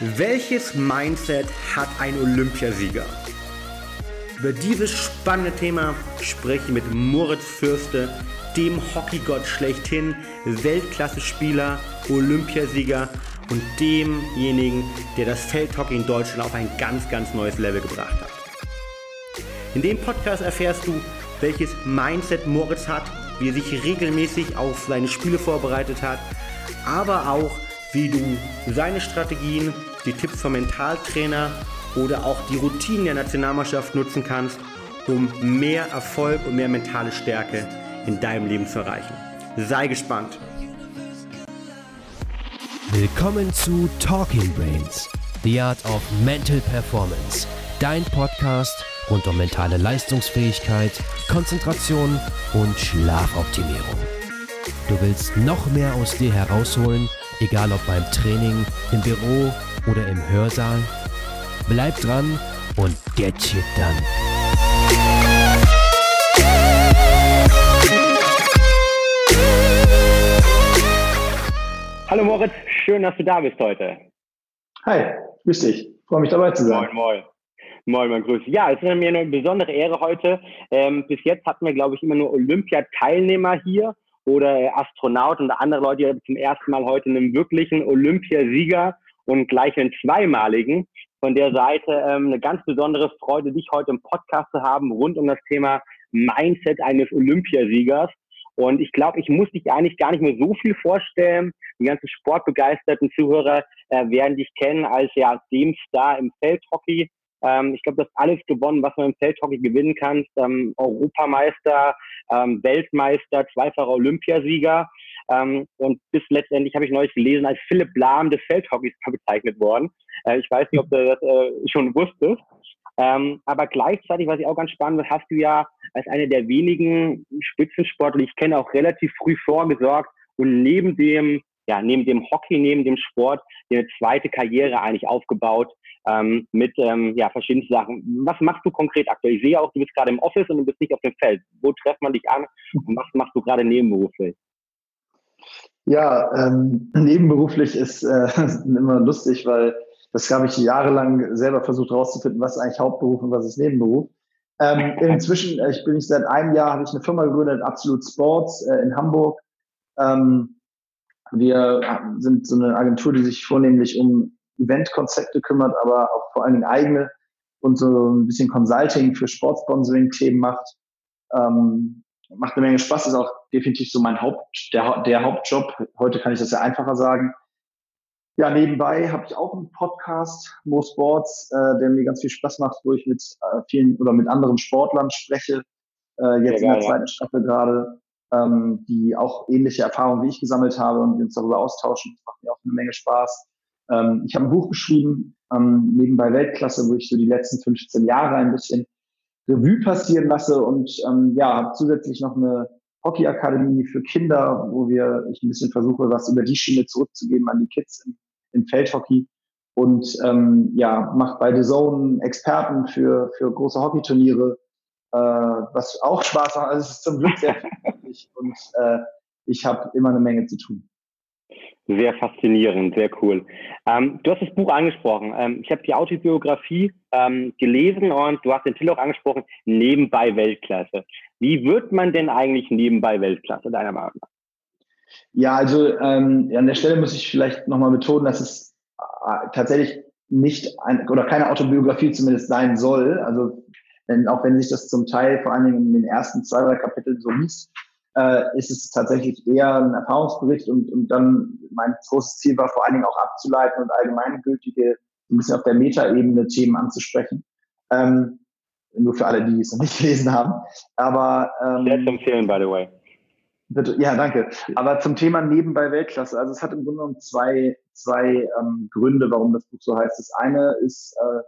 Welches Mindset hat ein Olympiasieger? Über dieses spannende Thema spreche ich mit Moritz Fürste, dem Hockeygott schlechthin, Weltklasse-Spieler, Olympiasieger und demjenigen, der das Feldhockey in Deutschland auf ein ganz, ganz neues Level gebracht hat. In dem Podcast erfährst du, welches Mindset Moritz hat, wie er sich regelmäßig auf seine Spiele vorbereitet hat, aber auch, wie du seine Strategien, die Tipps vom Mentaltrainer oder auch die Routinen der Nationalmannschaft nutzen kannst, um mehr Erfolg und mehr mentale Stärke in deinem Leben zu erreichen. Sei gespannt. Willkommen zu Talking Brains, The Art of Mental Performance, dein Podcast rund um mentale Leistungsfähigkeit, Konzentration und Schlafoptimierung. Du willst noch mehr aus dir herausholen, egal ob beim Training, im Büro oder im Hörsaal? Bleib dran und get shit done. Hallo Moritz, schön, dass du da bist heute. Hi, grüß dich. Freue mich dabei zu sein. Moin, moin. Moin, moin, grüß. Ja, es ist mir eine besondere Ehre heute. Ähm, bis jetzt hatten wir, glaube ich, immer nur Olympiateilnehmer hier oder Astronauten und andere Leute, die zum ersten Mal heute einen wirklichen Olympiasieger und gleich einen zweimaligen. Von der Seite ähm, eine ganz besondere Freude, dich heute im Podcast zu haben rund um das Thema Mindset eines Olympiasiegers. Und ich glaube, ich muss dich eigentlich gar nicht mehr so viel vorstellen. Die ganzen sportbegeisterten Zuhörer äh, werden dich kennen als ja dem Star im Feldhockey. Ähm, ich glaube, du hast alles gewonnen, was man im Feldhockey gewinnen kann. Ähm, Europameister, ähm, Weltmeister, zweifacher Olympiasieger. Ähm, und bis letztendlich habe ich neulich gelesen, als Philipp Lahm des Feldhockeys bezeichnet worden. Äh, ich weiß nicht, ob du das äh, schon wusstest. Ähm, aber gleichzeitig, was ich auch ganz spannend finde, hast du ja als eine der wenigen Spitzensportler, die ich kenne, auch relativ früh vorgesorgt und neben dem, ja, neben dem Hockey, neben dem Sport, eine zweite Karriere eigentlich aufgebaut ähm, mit ähm, ja, verschiedenen Sachen. Was machst du konkret aktuell? Ich sehe auch, du bist gerade im Office und du bist nicht auf dem Feld. Wo trefft man dich an und was machst du gerade nebenberuflich? Ja, ähm, nebenberuflich ist äh, immer lustig, weil das habe ich jahrelang selber versucht herauszufinden, was ist eigentlich Hauptberuf und was ist Nebenberuf. Ähm, inzwischen, äh, ich bin ich seit einem Jahr, habe ich eine Firma gegründet, Absolute Sports äh, in Hamburg. Ähm, wir sind so eine Agentur, die sich vornehmlich um Eventkonzepte kümmert, aber auch vor allen Dingen eigene und so ein bisschen Consulting für Sportsponsoring-Themen macht. Ähm, macht eine Menge Spaß, ist auch definitiv so mein Haupt, der, der Hauptjob. Heute kann ich das ja einfacher sagen. Ja, nebenbei habe ich auch einen Podcast, Mo Sports, äh, der mir ganz viel Spaß macht, wo ich mit äh, vielen oder mit anderen Sportlern spreche, äh, jetzt ja, in der zweiten Staffel gerade, ähm, die auch ähnliche Erfahrungen wie ich gesammelt habe und wir uns darüber austauschen. Das macht mir auch eine Menge Spaß. Ähm, ich habe ein Buch geschrieben, ähm, nebenbei Weltklasse, wo ich so die letzten 15 Jahre ein bisschen Revue passieren lasse und ähm, ja, habe zusätzlich noch eine Hockeyakademie für Kinder, wo wir ich ein bisschen versuche, was über die Schiene zurückzugeben an die Kids im, im Feldhockey und ähm, ja, mache bei The Zone Experten für, für große Hockeyturniere, äh, was auch Spaß macht. Also es ist zum Glück sehr viel und äh, ich habe immer eine Menge zu tun. Sehr faszinierend, sehr cool. Ähm, du hast das Buch angesprochen. Ähm, ich habe die Autobiografie ähm, gelesen und du hast den Titel auch angesprochen, nebenbei Weltklasse. Wie wird man denn eigentlich nebenbei Weltklasse, deiner Meinung nach? Ja, also ähm, an der Stelle muss ich vielleicht nochmal betonen, dass es äh, tatsächlich nicht ein, oder keine Autobiografie zumindest sein soll. Also denn auch wenn sich das zum Teil vor allen Dingen in den ersten zwei, drei Kapiteln so liest, äh, ist es tatsächlich eher ein Erfahrungsbericht und, und dann mein großes Ziel war vor allen Dingen auch abzuleiten und allgemeingültige, ein bisschen auf der Metaebene Themen anzusprechen. Ähm, nur für alle, die es noch nicht gelesen haben. Aber ähm, sehr zu empfehlen, by the way. Bitte, ja, danke. Aber zum Thema nebenbei Weltklasse. Also es hat im Grunde genommen zwei, zwei ähm, Gründe, warum das Buch so heißt. Das eine ist äh,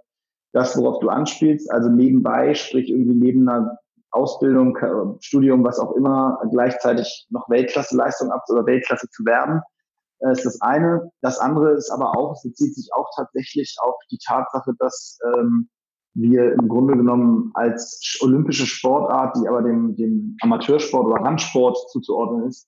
das, worauf du anspielst, also nebenbei, sprich irgendwie neben einer Ausbildung, Studium, was auch immer, gleichzeitig noch Weltklasse-Leistung ab oder Weltklasse zu werden, äh, ist das eine. Das andere ist aber auch, es bezieht sich auch tatsächlich auf die Tatsache, dass ähm, wir im Grunde genommen als olympische Sportart, die aber dem, dem Amateursport oder Randsport zuzuordnen ist,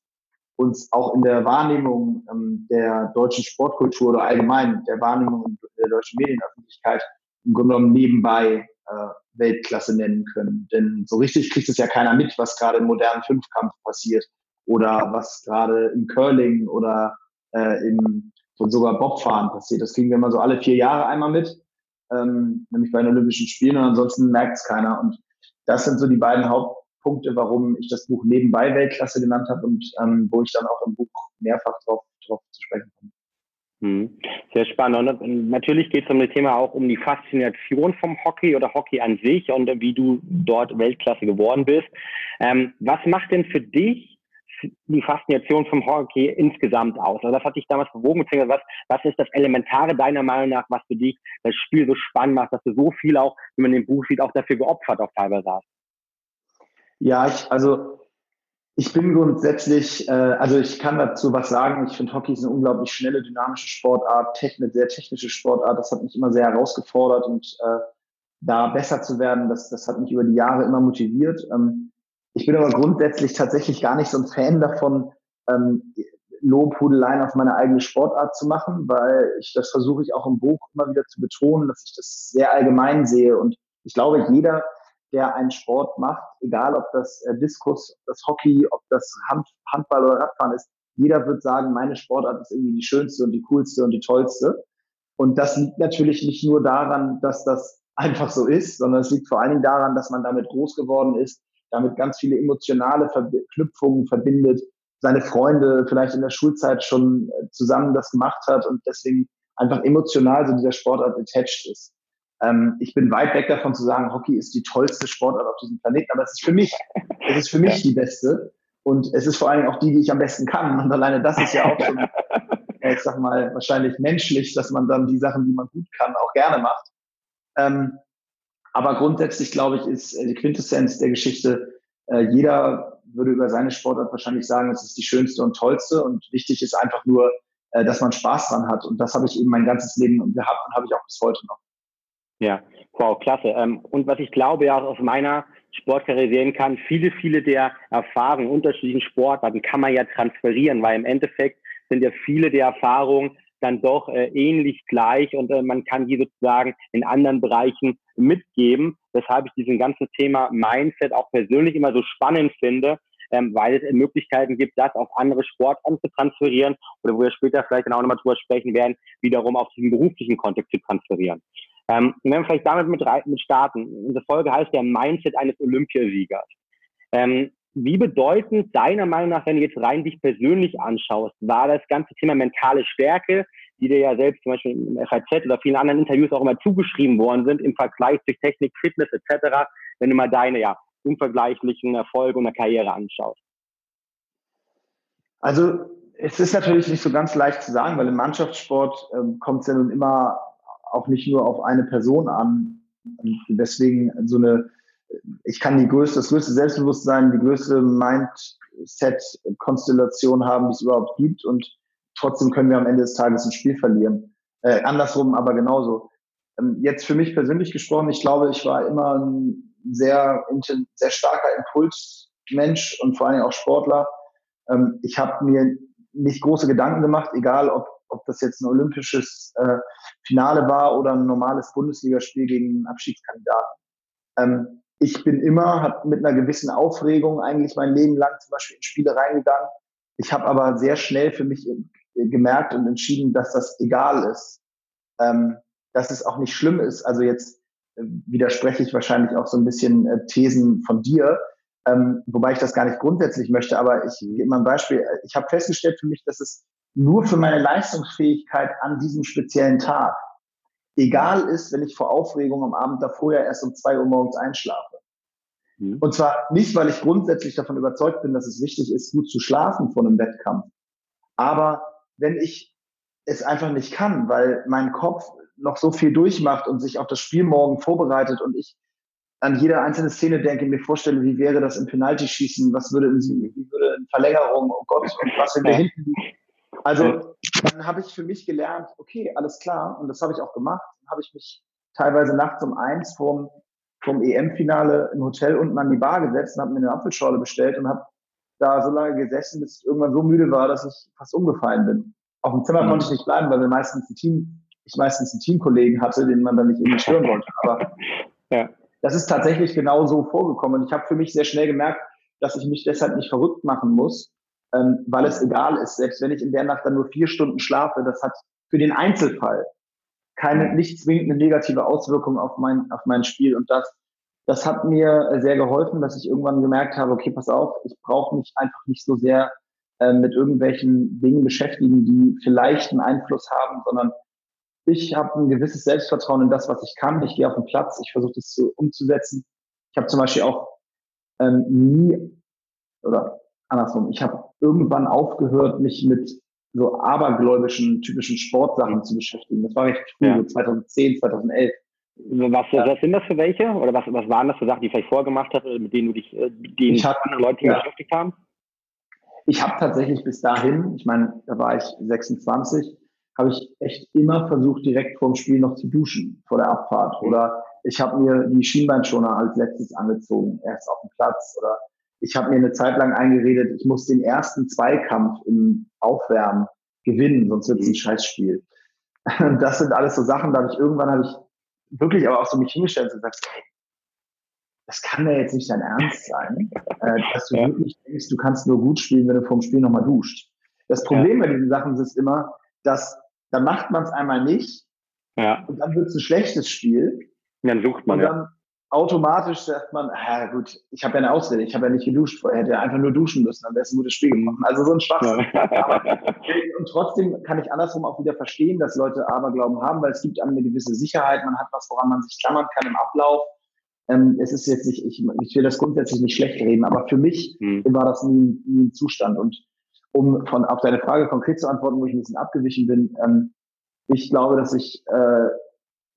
uns auch in der Wahrnehmung ähm, der deutschen Sportkultur oder allgemein der Wahrnehmung der deutschen Medienöffentlichkeit im Grunde genommen nebenbei äh, Weltklasse nennen können. Denn so richtig kriegt es ja keiner mit, was gerade im modernen Fünfkampf passiert oder was gerade im Curling oder äh, im sogar Bobfahren passiert. Das kriegen wir immer so alle vier Jahre einmal mit, ähm, nämlich bei den Olympischen Spielen und ansonsten merkt es keiner. Und das sind so die beiden Hauptpunkte, warum ich das Buch nebenbei Weltklasse genannt habe und ähm, wo ich dann auch im Buch mehrfach drauf, drauf zu sprechen komme. Hm. Sehr spannend. Und natürlich geht es um das Thema auch um die Faszination vom Hockey oder Hockey an sich und wie du dort Weltklasse geworden bist. Ähm, was macht denn für dich die Faszination vom Hockey insgesamt aus? Also was hat dich damals bewogen? Was, was ist das Elementare deiner Meinung nach, was für dich das Spiel so spannend macht, dass du so viel auch, wie man im Buch sieht, auch dafür geopfert auch teilweise hast? Ja, ich, also ich bin grundsätzlich, äh, also ich kann dazu was sagen. Ich finde, Hockey ist eine unglaublich schnelle, dynamische Sportart, technisch, sehr technische Sportart. Das hat mich immer sehr herausgefordert und äh, da besser zu werden, das, das hat mich über die Jahre immer motiviert. Ähm, ich bin aber grundsätzlich tatsächlich gar nicht so ein Fan davon, ähm, Lobhudeleien auf meine eigene Sportart zu machen, weil ich das versuche ich auch im Buch immer wieder zu betonen, dass ich das sehr allgemein sehe. Und ich glaube, jeder der einen Sport macht, egal ob das äh, Diskus, das Hockey, ob das Hand, Handball oder Radfahren ist, jeder wird sagen, meine Sportart ist irgendwie die schönste und die coolste und die tollste. Und das liegt natürlich nicht nur daran, dass das einfach so ist, sondern es liegt vor allen Dingen daran, dass man damit groß geworden ist, damit ganz viele emotionale Verknüpfungen verbindet, seine Freunde vielleicht in der Schulzeit schon äh, zusammen das gemacht hat und deswegen einfach emotional so dieser Sportart attached ist. Ähm, ich bin weit weg davon zu sagen, Hockey ist die tollste Sportart auf diesem Planeten, aber es ist für mich, es ist für mich die beste. Und es ist vor allen Dingen auch die, die ich am besten kann. Und alleine das ist ja auch schon, ich sag mal, wahrscheinlich menschlich, dass man dann die Sachen, die man gut kann, auch gerne macht. Ähm, aber grundsätzlich, glaube ich, ist äh, die Quintessenz der Geschichte, äh, jeder würde über seine Sportart wahrscheinlich sagen, es ist die schönste und tollste. Und wichtig ist einfach nur, äh, dass man Spaß dran hat. Und das habe ich eben mein ganzes Leben gehabt und habe ich auch bis heute noch. Ja, wow, klasse. Ähm, und was ich glaube, ja auch aus meiner Sportkarriere sehen kann, viele, viele der Erfahrungen unterschiedlichen Sportarten kann man ja transferieren, weil im Endeffekt sind ja viele der Erfahrungen dann doch äh, ähnlich gleich und äh, man kann die sozusagen in anderen Bereichen mitgeben, weshalb ich diesen ganzen Thema Mindset auch persönlich immer so spannend finde, ähm, weil es Möglichkeiten gibt, das auf andere Sportarten zu transferieren oder wo wir später vielleicht dann auch nochmal drüber sprechen werden, wiederum auf diesen beruflichen Kontext zu transferieren. Ähm, wenn wir vielleicht damit mit, mit starten. Unsere Folge heißt ja Mindset eines Olympiasiegers. Ähm, wie bedeutend deiner Meinung nach, wenn du jetzt rein dich persönlich anschaust, war das ganze Thema mentale Stärke, die dir ja selbst zum Beispiel im FAZ oder vielen anderen Interviews auch immer zugeschrieben worden sind, im Vergleich durch Technik, Fitness etc., wenn du mal deine ja unvergleichlichen Erfolge und Karriere anschaust? Also es ist natürlich nicht so ganz leicht zu sagen, weil im Mannschaftssport ähm, kommt es ja nun immer auch nicht nur auf eine Person an. Und deswegen so eine, ich kann die größte, das größte Selbstbewusstsein, die größte Mindset-Konstellation haben, die es überhaupt gibt. Und trotzdem können wir am Ende des Tages ein Spiel verlieren. Äh, andersrum aber genauso. Ähm, jetzt für mich persönlich gesprochen, ich glaube, ich war immer ein sehr, sehr starker Impulsmensch und vor allem auch Sportler. Ähm, ich habe mir nicht große Gedanken gemacht, egal ob ob das jetzt ein olympisches äh, Finale war oder ein normales Bundesligaspiel gegen einen Abschiedskandidaten. Ähm, ich bin immer hab mit einer gewissen Aufregung eigentlich mein Leben lang zum Beispiel in Spiele reingegangen. Ich habe aber sehr schnell für mich gemerkt und entschieden, dass das egal ist. Ähm, dass es auch nicht schlimm ist. Also jetzt äh, widerspreche ich wahrscheinlich auch so ein bisschen äh, Thesen von dir, ähm, wobei ich das gar nicht grundsätzlich möchte, aber ich gebe mal ein Beispiel. Ich habe festgestellt für mich, dass es nur für meine Leistungsfähigkeit an diesem speziellen Tag egal ist, wenn ich vor Aufregung am Abend davor ja erst um zwei Uhr morgens einschlafe. Mhm. Und zwar nicht, weil ich grundsätzlich davon überzeugt bin, dass es wichtig ist, gut zu schlafen vor einem Wettkampf. Aber wenn ich es einfach nicht kann, weil mein Kopf noch so viel durchmacht und sich auf das Spiel morgen vorbereitet und ich an jede einzelne Szene denke, mir vorstelle, wie wäre das im Penalty-Schießen, was würde in, wie würde in Verlängerung, oh Gott, und was, wenn wir hinten also dann habe ich für mich gelernt, okay, alles klar, und das habe ich auch gemacht. Dann habe ich mich teilweise nachts um eins vom, vom EM-Finale im Hotel unten an die Bar gesetzt und habe mir eine Apfelschorle bestellt und habe da so lange gesessen, bis ich irgendwann so müde war, dass ich fast umgefallen bin. Auf dem Zimmer mhm. konnte ich nicht bleiben, weil wir meistens ein Team, ich meistens einen Teamkollegen hatte, den man dann nicht irgendwie stören wollte. Aber ja. das ist tatsächlich genau so vorgekommen. Und ich habe für mich sehr schnell gemerkt, dass ich mich deshalb nicht verrückt machen muss, ähm, weil es egal ist. Selbst wenn ich in der Nacht dann nur vier Stunden schlafe, das hat für den Einzelfall keine nicht zwingend eine negative Auswirkung auf mein, auf mein Spiel. Und das, das hat mir sehr geholfen, dass ich irgendwann gemerkt habe, okay, pass auf, ich brauche mich einfach nicht so sehr äh, mit irgendwelchen Dingen beschäftigen, die vielleicht einen Einfluss haben, sondern ich habe ein gewisses Selbstvertrauen in das, was ich kann. Ich gehe auf den Platz, ich versuche das zu, umzusetzen. Ich habe zum Beispiel auch ähm, nie oder andersrum, ich habe irgendwann aufgehört, mich mit so abergläubischen, typischen Sportsachen zu beschäftigen. Das war recht früh, ja. so 2010, 2011. Was, was sind das für welche? Oder was, was waren das für Sachen, die vielleicht vorgemacht hast, mit denen du dich, äh, denen ich hab, andere Leute ja. beschäftigt haben? Ich habe tatsächlich bis dahin, ich meine, da war ich 26, habe ich echt immer versucht, direkt vor dem Spiel noch zu duschen, vor der Abfahrt. Oder ich habe mir die Schienbeinschoner als letztes angezogen, erst auf dem Platz. Oder ich habe mir eine Zeit lang eingeredet, ich muss den ersten Zweikampf im Aufwärmen gewinnen, sonst wird es ein mhm. Scheißspiel. Das sind alles so Sachen, da habe ich irgendwann habe ich wirklich aber auch so mich hingestellt und gesagt, hey, das kann ja jetzt nicht dein Ernst sein, äh, dass du ja. wirklich denkst, du kannst nur gut spielen, wenn du vorm Spiel nochmal duscht. Das Problem ja. bei diesen Sachen ist immer, dass dann macht man es einmal nicht ja. und dann wird es ein schlechtes Spiel. Dann sucht man und dann ja. Automatisch sagt man, ah, gut, ich habe ja eine Ausrede, ich habe ja nicht geduscht vorher, hätte ja einfach nur duschen müssen, dann wäre es ein gutes Spiel gemacht. Also so ein Schwachsinn. Ja. und trotzdem kann ich andersrum auch wieder verstehen, dass Leute Aberglauben haben, weil es gibt eine gewisse Sicherheit, man hat was, woran man sich klammern kann im Ablauf. Ähm, es ist jetzt nicht, ich, ich will das grundsätzlich nicht schlecht reden, aber für mich hm. war das nie, nie ein Zustand. Und um von auf deine Frage konkret zu antworten, wo ich ein bisschen abgewichen bin, ähm, ich glaube, dass ich äh,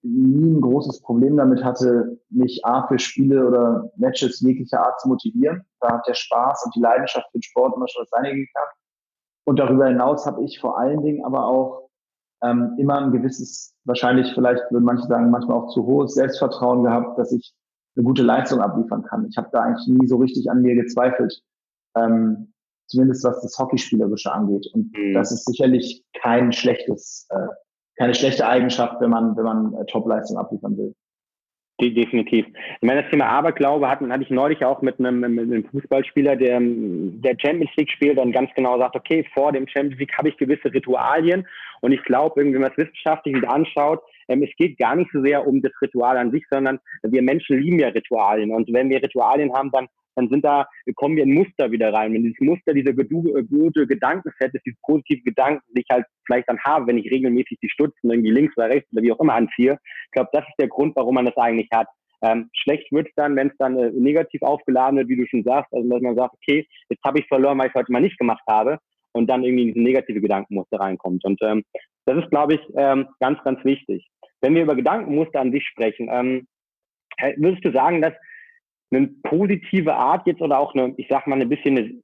nie ein großes Problem damit hatte, mich A für Spiele oder Matches jeglicher Art zu motivieren. Da hat der Spaß und die Leidenschaft für den Sport immer schon das Seine gehabt. Und darüber hinaus habe ich vor allen Dingen aber auch ähm, immer ein gewisses, wahrscheinlich vielleicht würden manche sagen, manchmal auch zu hohes Selbstvertrauen gehabt, dass ich eine gute Leistung abliefern kann. Ich habe da eigentlich nie so richtig an mir gezweifelt. Ähm, zumindest was das Hockeyspielerische angeht. Und mhm. das ist sicherlich kein schlechtes, äh, keine schlechte Eigenschaft, wenn man, wenn man äh, Topleistung abliefern will. Definitiv. Ich meine, das Thema Aberglaube hat, hatte ich neulich auch mit einem, mit einem Fußballspieler, der, der Champions League spielt und ganz genau sagt, okay, vor dem Champions League habe ich gewisse Ritualien und ich glaube, wenn man es wissenschaftlich anschaut, ähm, es geht gar nicht so sehr um das Ritual an sich, sondern wir Menschen lieben ja Ritualien und wenn wir Ritualien haben, dann dann sind da, kommen wir in Muster wieder rein. Wenn dieses Muster, dieser äh, gute Gedankenset ist, diese positive Gedanken, die ich halt vielleicht dann habe, wenn ich regelmäßig die Stutzen irgendwie links oder rechts oder wie auch immer anziehe. Ich glaube, das ist der Grund, warum man das eigentlich hat. Ähm, schlecht wird es dann, wenn es dann äh, negativ aufgeladen wird, wie du schon sagst, also dass man sagt, okay, jetzt habe ich verloren, weil ich heute mal nicht gemacht habe und dann irgendwie in diese negative Gedankenmuster reinkommt. Und ähm, das ist, glaube ich, ähm, ganz, ganz wichtig. Wenn wir über Gedankenmuster an sich sprechen, ähm, würdest du sagen, dass eine positive Art jetzt oder auch eine, ich sag mal, ein bisschen eine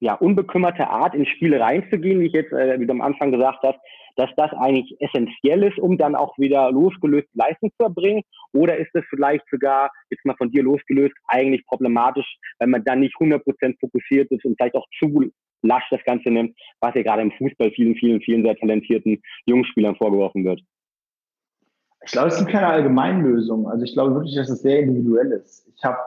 ja, unbekümmerte Art in Spiele reinzugehen, wie ich jetzt, äh, wie am Anfang gesagt hast, dass das eigentlich essentiell ist, um dann auch wieder losgelöst Leistung zu erbringen? Oder ist es vielleicht sogar, jetzt mal von dir losgelöst, eigentlich problematisch, wenn man dann nicht 100% fokussiert ist und vielleicht auch zu lasch das Ganze nimmt, was ja gerade im Fußball vielen, vielen, vielen sehr talentierten Jungspielern vorgeworfen wird? Ich glaube, es gibt keine Allgemeinlösung. Also ich glaube wirklich, dass es sehr individuell ist. Ich habe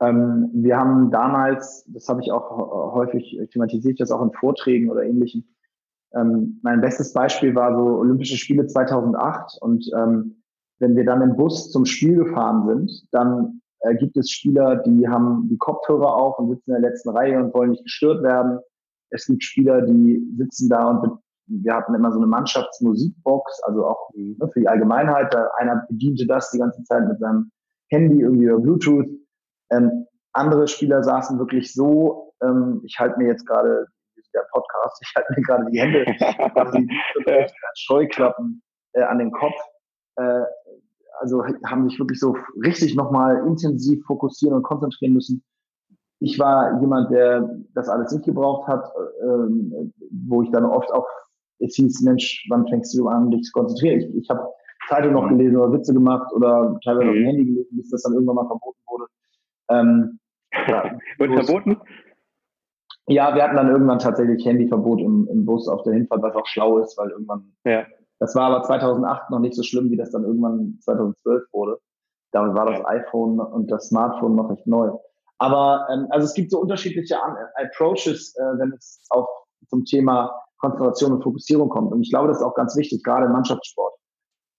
ähm, wir haben damals, das habe ich auch häufig thematisiert, das auch in Vorträgen oder ähnlichen. Ähm, mein bestes Beispiel war so Olympische Spiele 2008 und ähm, wenn wir dann im Bus zum Spiel gefahren sind, dann äh, gibt es Spieler, die haben die Kopfhörer auf und sitzen in der letzten Reihe und wollen nicht gestört werden. Es gibt Spieler, die sitzen da und wir hatten immer so eine Mannschaftsmusikbox, also auch mhm. ne, für die Allgemeinheit. Da einer bediente das die ganze Zeit mit seinem Handy irgendwie über Bluetooth. Ähm, andere Spieler saßen wirklich so, ähm, ich halte mir jetzt gerade, der Podcast, ich halte mir gerade die Hände, quasi Scheuklappen äh, an den Kopf. Äh, also haben sich wirklich so richtig nochmal intensiv fokussieren und konzentrieren müssen. Ich war jemand, der das alles nicht gebraucht hat, äh, wo ich dann oft auch, es hieß, Mensch, wann fängst du an, dich zu konzentrieren? Ich, ich habe Zeitung noch mhm. gelesen oder Witze gemacht oder teilweise mhm. auf dem Handy gelesen, bis das dann irgendwann mal verboten. Ähm, ja, Wird verboten? Ja, wir hatten dann irgendwann tatsächlich Handyverbot im, im Bus auf der Hinfahrt, was auch schlau ist, weil irgendwann, ja. das war aber 2008 noch nicht so schlimm, wie das dann irgendwann 2012 wurde. Damit war das iPhone und das Smartphone noch recht neu. Aber ähm, also es gibt so unterschiedliche Approaches, äh, wenn es auf zum Thema Konzentration und Fokussierung kommt. Und ich glaube, das ist auch ganz wichtig, gerade im Mannschaftssport.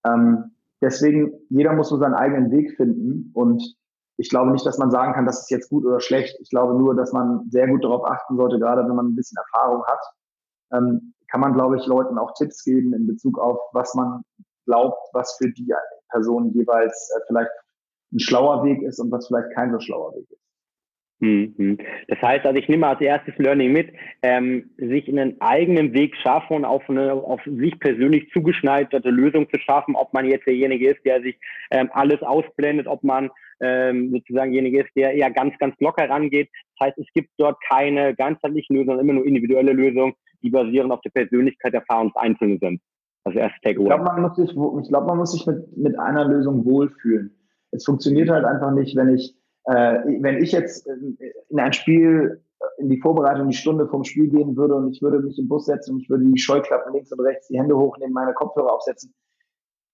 Ähm, deswegen, jeder muss so seinen eigenen Weg finden. Und ich glaube nicht, dass man sagen kann, das ist jetzt gut oder schlecht. Ich glaube nur, dass man sehr gut darauf achten sollte, gerade wenn man ein bisschen Erfahrung hat, ähm, kann man, glaube ich, Leuten auch Tipps geben in Bezug auf, was man glaubt, was für die Person jeweils äh, vielleicht ein schlauer Weg ist und was vielleicht kein so schlauer Weg ist. Mhm. Das heißt, also ich nehme als erstes Learning mit, ähm, sich einen eigenen Weg schaffen und auf eine auf sich persönlich zugeschneiderte Lösung zu schaffen, ob man jetzt derjenige ist, der sich ähm, alles ausblendet, ob man ähm, sozusagen derjenige ist, der eher ganz, ganz locker rangeht. Das heißt, es gibt dort keine ganzheitlichen Lösungen, immer nur individuelle Lösungen, die basieren auf der Persönlichkeit der Fahrer und Einzelnen sind. Also erst Takeaway. Ich glaube, man muss sich, ich glaube, man muss sich mit, mit einer Lösung wohlfühlen. Es funktioniert halt einfach nicht, wenn ich äh, wenn ich jetzt in ein Spiel, in die Vorbereitung, die Stunde vom Spiel gehen würde und ich würde mich im Bus setzen und ich würde die Scheuklappen links und rechts, die Hände hochnehmen, meine Kopfhörer aufsetzen,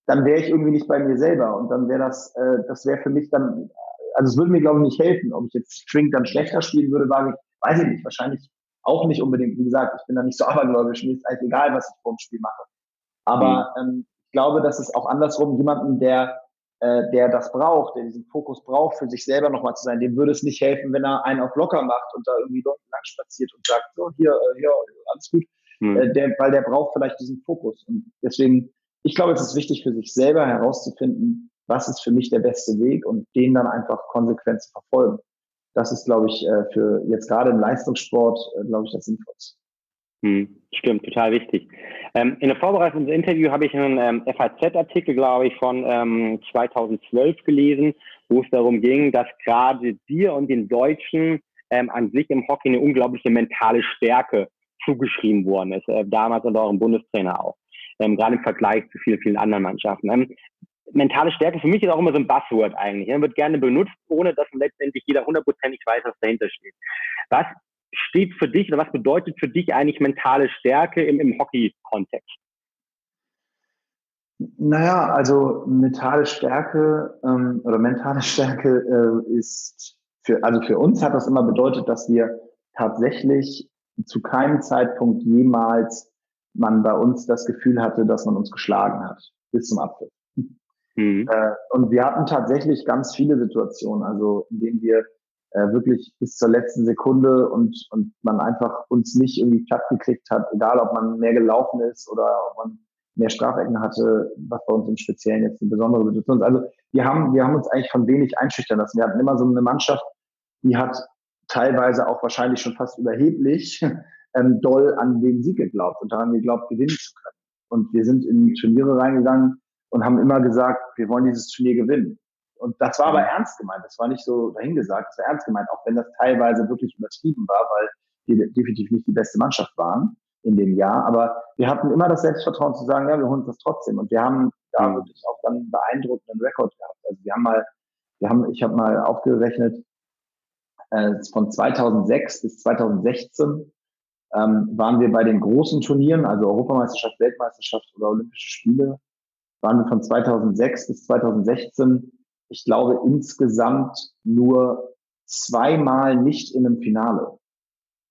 dann wäre ich irgendwie nicht bei mir selber und dann wäre das, äh, das wäre für mich dann, also es würde mir glaube ich nicht helfen, ob ich jetzt String dann schlechter spielen würde, wage ich, weiß ich nicht, wahrscheinlich auch nicht unbedingt. Wie gesagt, ich bin da nicht so abergläubisch, mir ist eigentlich egal, was ich vor dem Spiel mache. Aber mhm. ähm, ich glaube, dass es auch andersrum jemanden, der äh, der das braucht, der diesen Fokus braucht, für sich selber nochmal zu sein, dem würde es nicht helfen, wenn er einen auf locker macht und da irgendwie lang spaziert und sagt, so, hier, äh, hier, alles gut. Mhm. Äh, der, weil der braucht vielleicht diesen Fokus. Und deswegen, ich glaube, es ist wichtig für sich selber herauszufinden, was ist für mich der beste Weg und den dann einfach konsequent zu verfolgen. Das ist, glaube ich, äh, für jetzt gerade im Leistungssport, äh, glaube ich, das Sinnvollste. Hm, stimmt, total wichtig. Ähm, in der Vorbereitung unseres Interviews habe ich einen ähm, FAZ-Artikel, glaube ich, von ähm, 2012 gelesen, wo es darum ging, dass gerade dir und den Deutschen ähm, an sich im Hockey eine unglaubliche mentale Stärke zugeschrieben worden ist, äh, damals unter eurem Bundestrainer auch, ähm, gerade im Vergleich zu vielen, vielen anderen Mannschaften. Ähm, mentale Stärke für mich ist auch immer so ein Buzzword eigentlich. Er wird gerne benutzt, ohne dass letztendlich jeder hundertprozentig weiß, was dahinter steht. Was steht für dich oder was bedeutet für dich eigentlich mentale Stärke im, im Hockey-Kontext? Naja, also mentale Stärke ähm, oder mentale Stärke äh, ist für, also für uns hat das immer bedeutet, dass wir tatsächlich zu keinem Zeitpunkt jemals man bei uns das Gefühl hatte, dass man uns geschlagen hat, bis zum Abpfiff. Mhm. Äh, und wir hatten tatsächlich ganz viele Situationen, also in denen wir äh, wirklich bis zur letzten Sekunde und, und man einfach uns nicht irgendwie platt gekriegt hat, egal ob man mehr gelaufen ist oder ob man mehr Strafecken hatte, was bei uns im Speziellen jetzt eine besondere Situation ist. Also wir haben, wir haben uns eigentlich von wenig einschüchtern lassen. Wir hatten immer so eine Mannschaft, die hat teilweise auch wahrscheinlich schon fast überheblich ähm, doll an den Sieg geglaubt und daran geglaubt, gewinnen zu können. Und wir sind in Turniere reingegangen und haben immer gesagt, wir wollen dieses Turnier gewinnen. Und das war aber mhm. ernst gemeint. Das war nicht so dahingesagt. Das war ernst gemeint, auch wenn das teilweise wirklich übertrieben war, weil wir definitiv nicht die beste Mannschaft waren in dem Jahr. Aber wir hatten immer das Selbstvertrauen zu sagen, ja, wir holen das trotzdem. Und wir haben da mhm. wirklich auch dann einen beeindruckenden Rekord gehabt. Also wir haben mal, wir haben, ich habe mal aufgerechnet, äh, von 2006 bis 2016 ähm, waren wir bei den großen Turnieren, also Europameisterschaft, Weltmeisterschaft oder Olympische Spiele, waren wir von 2006 bis 2016 ich glaube, insgesamt nur zweimal nicht in einem Finale.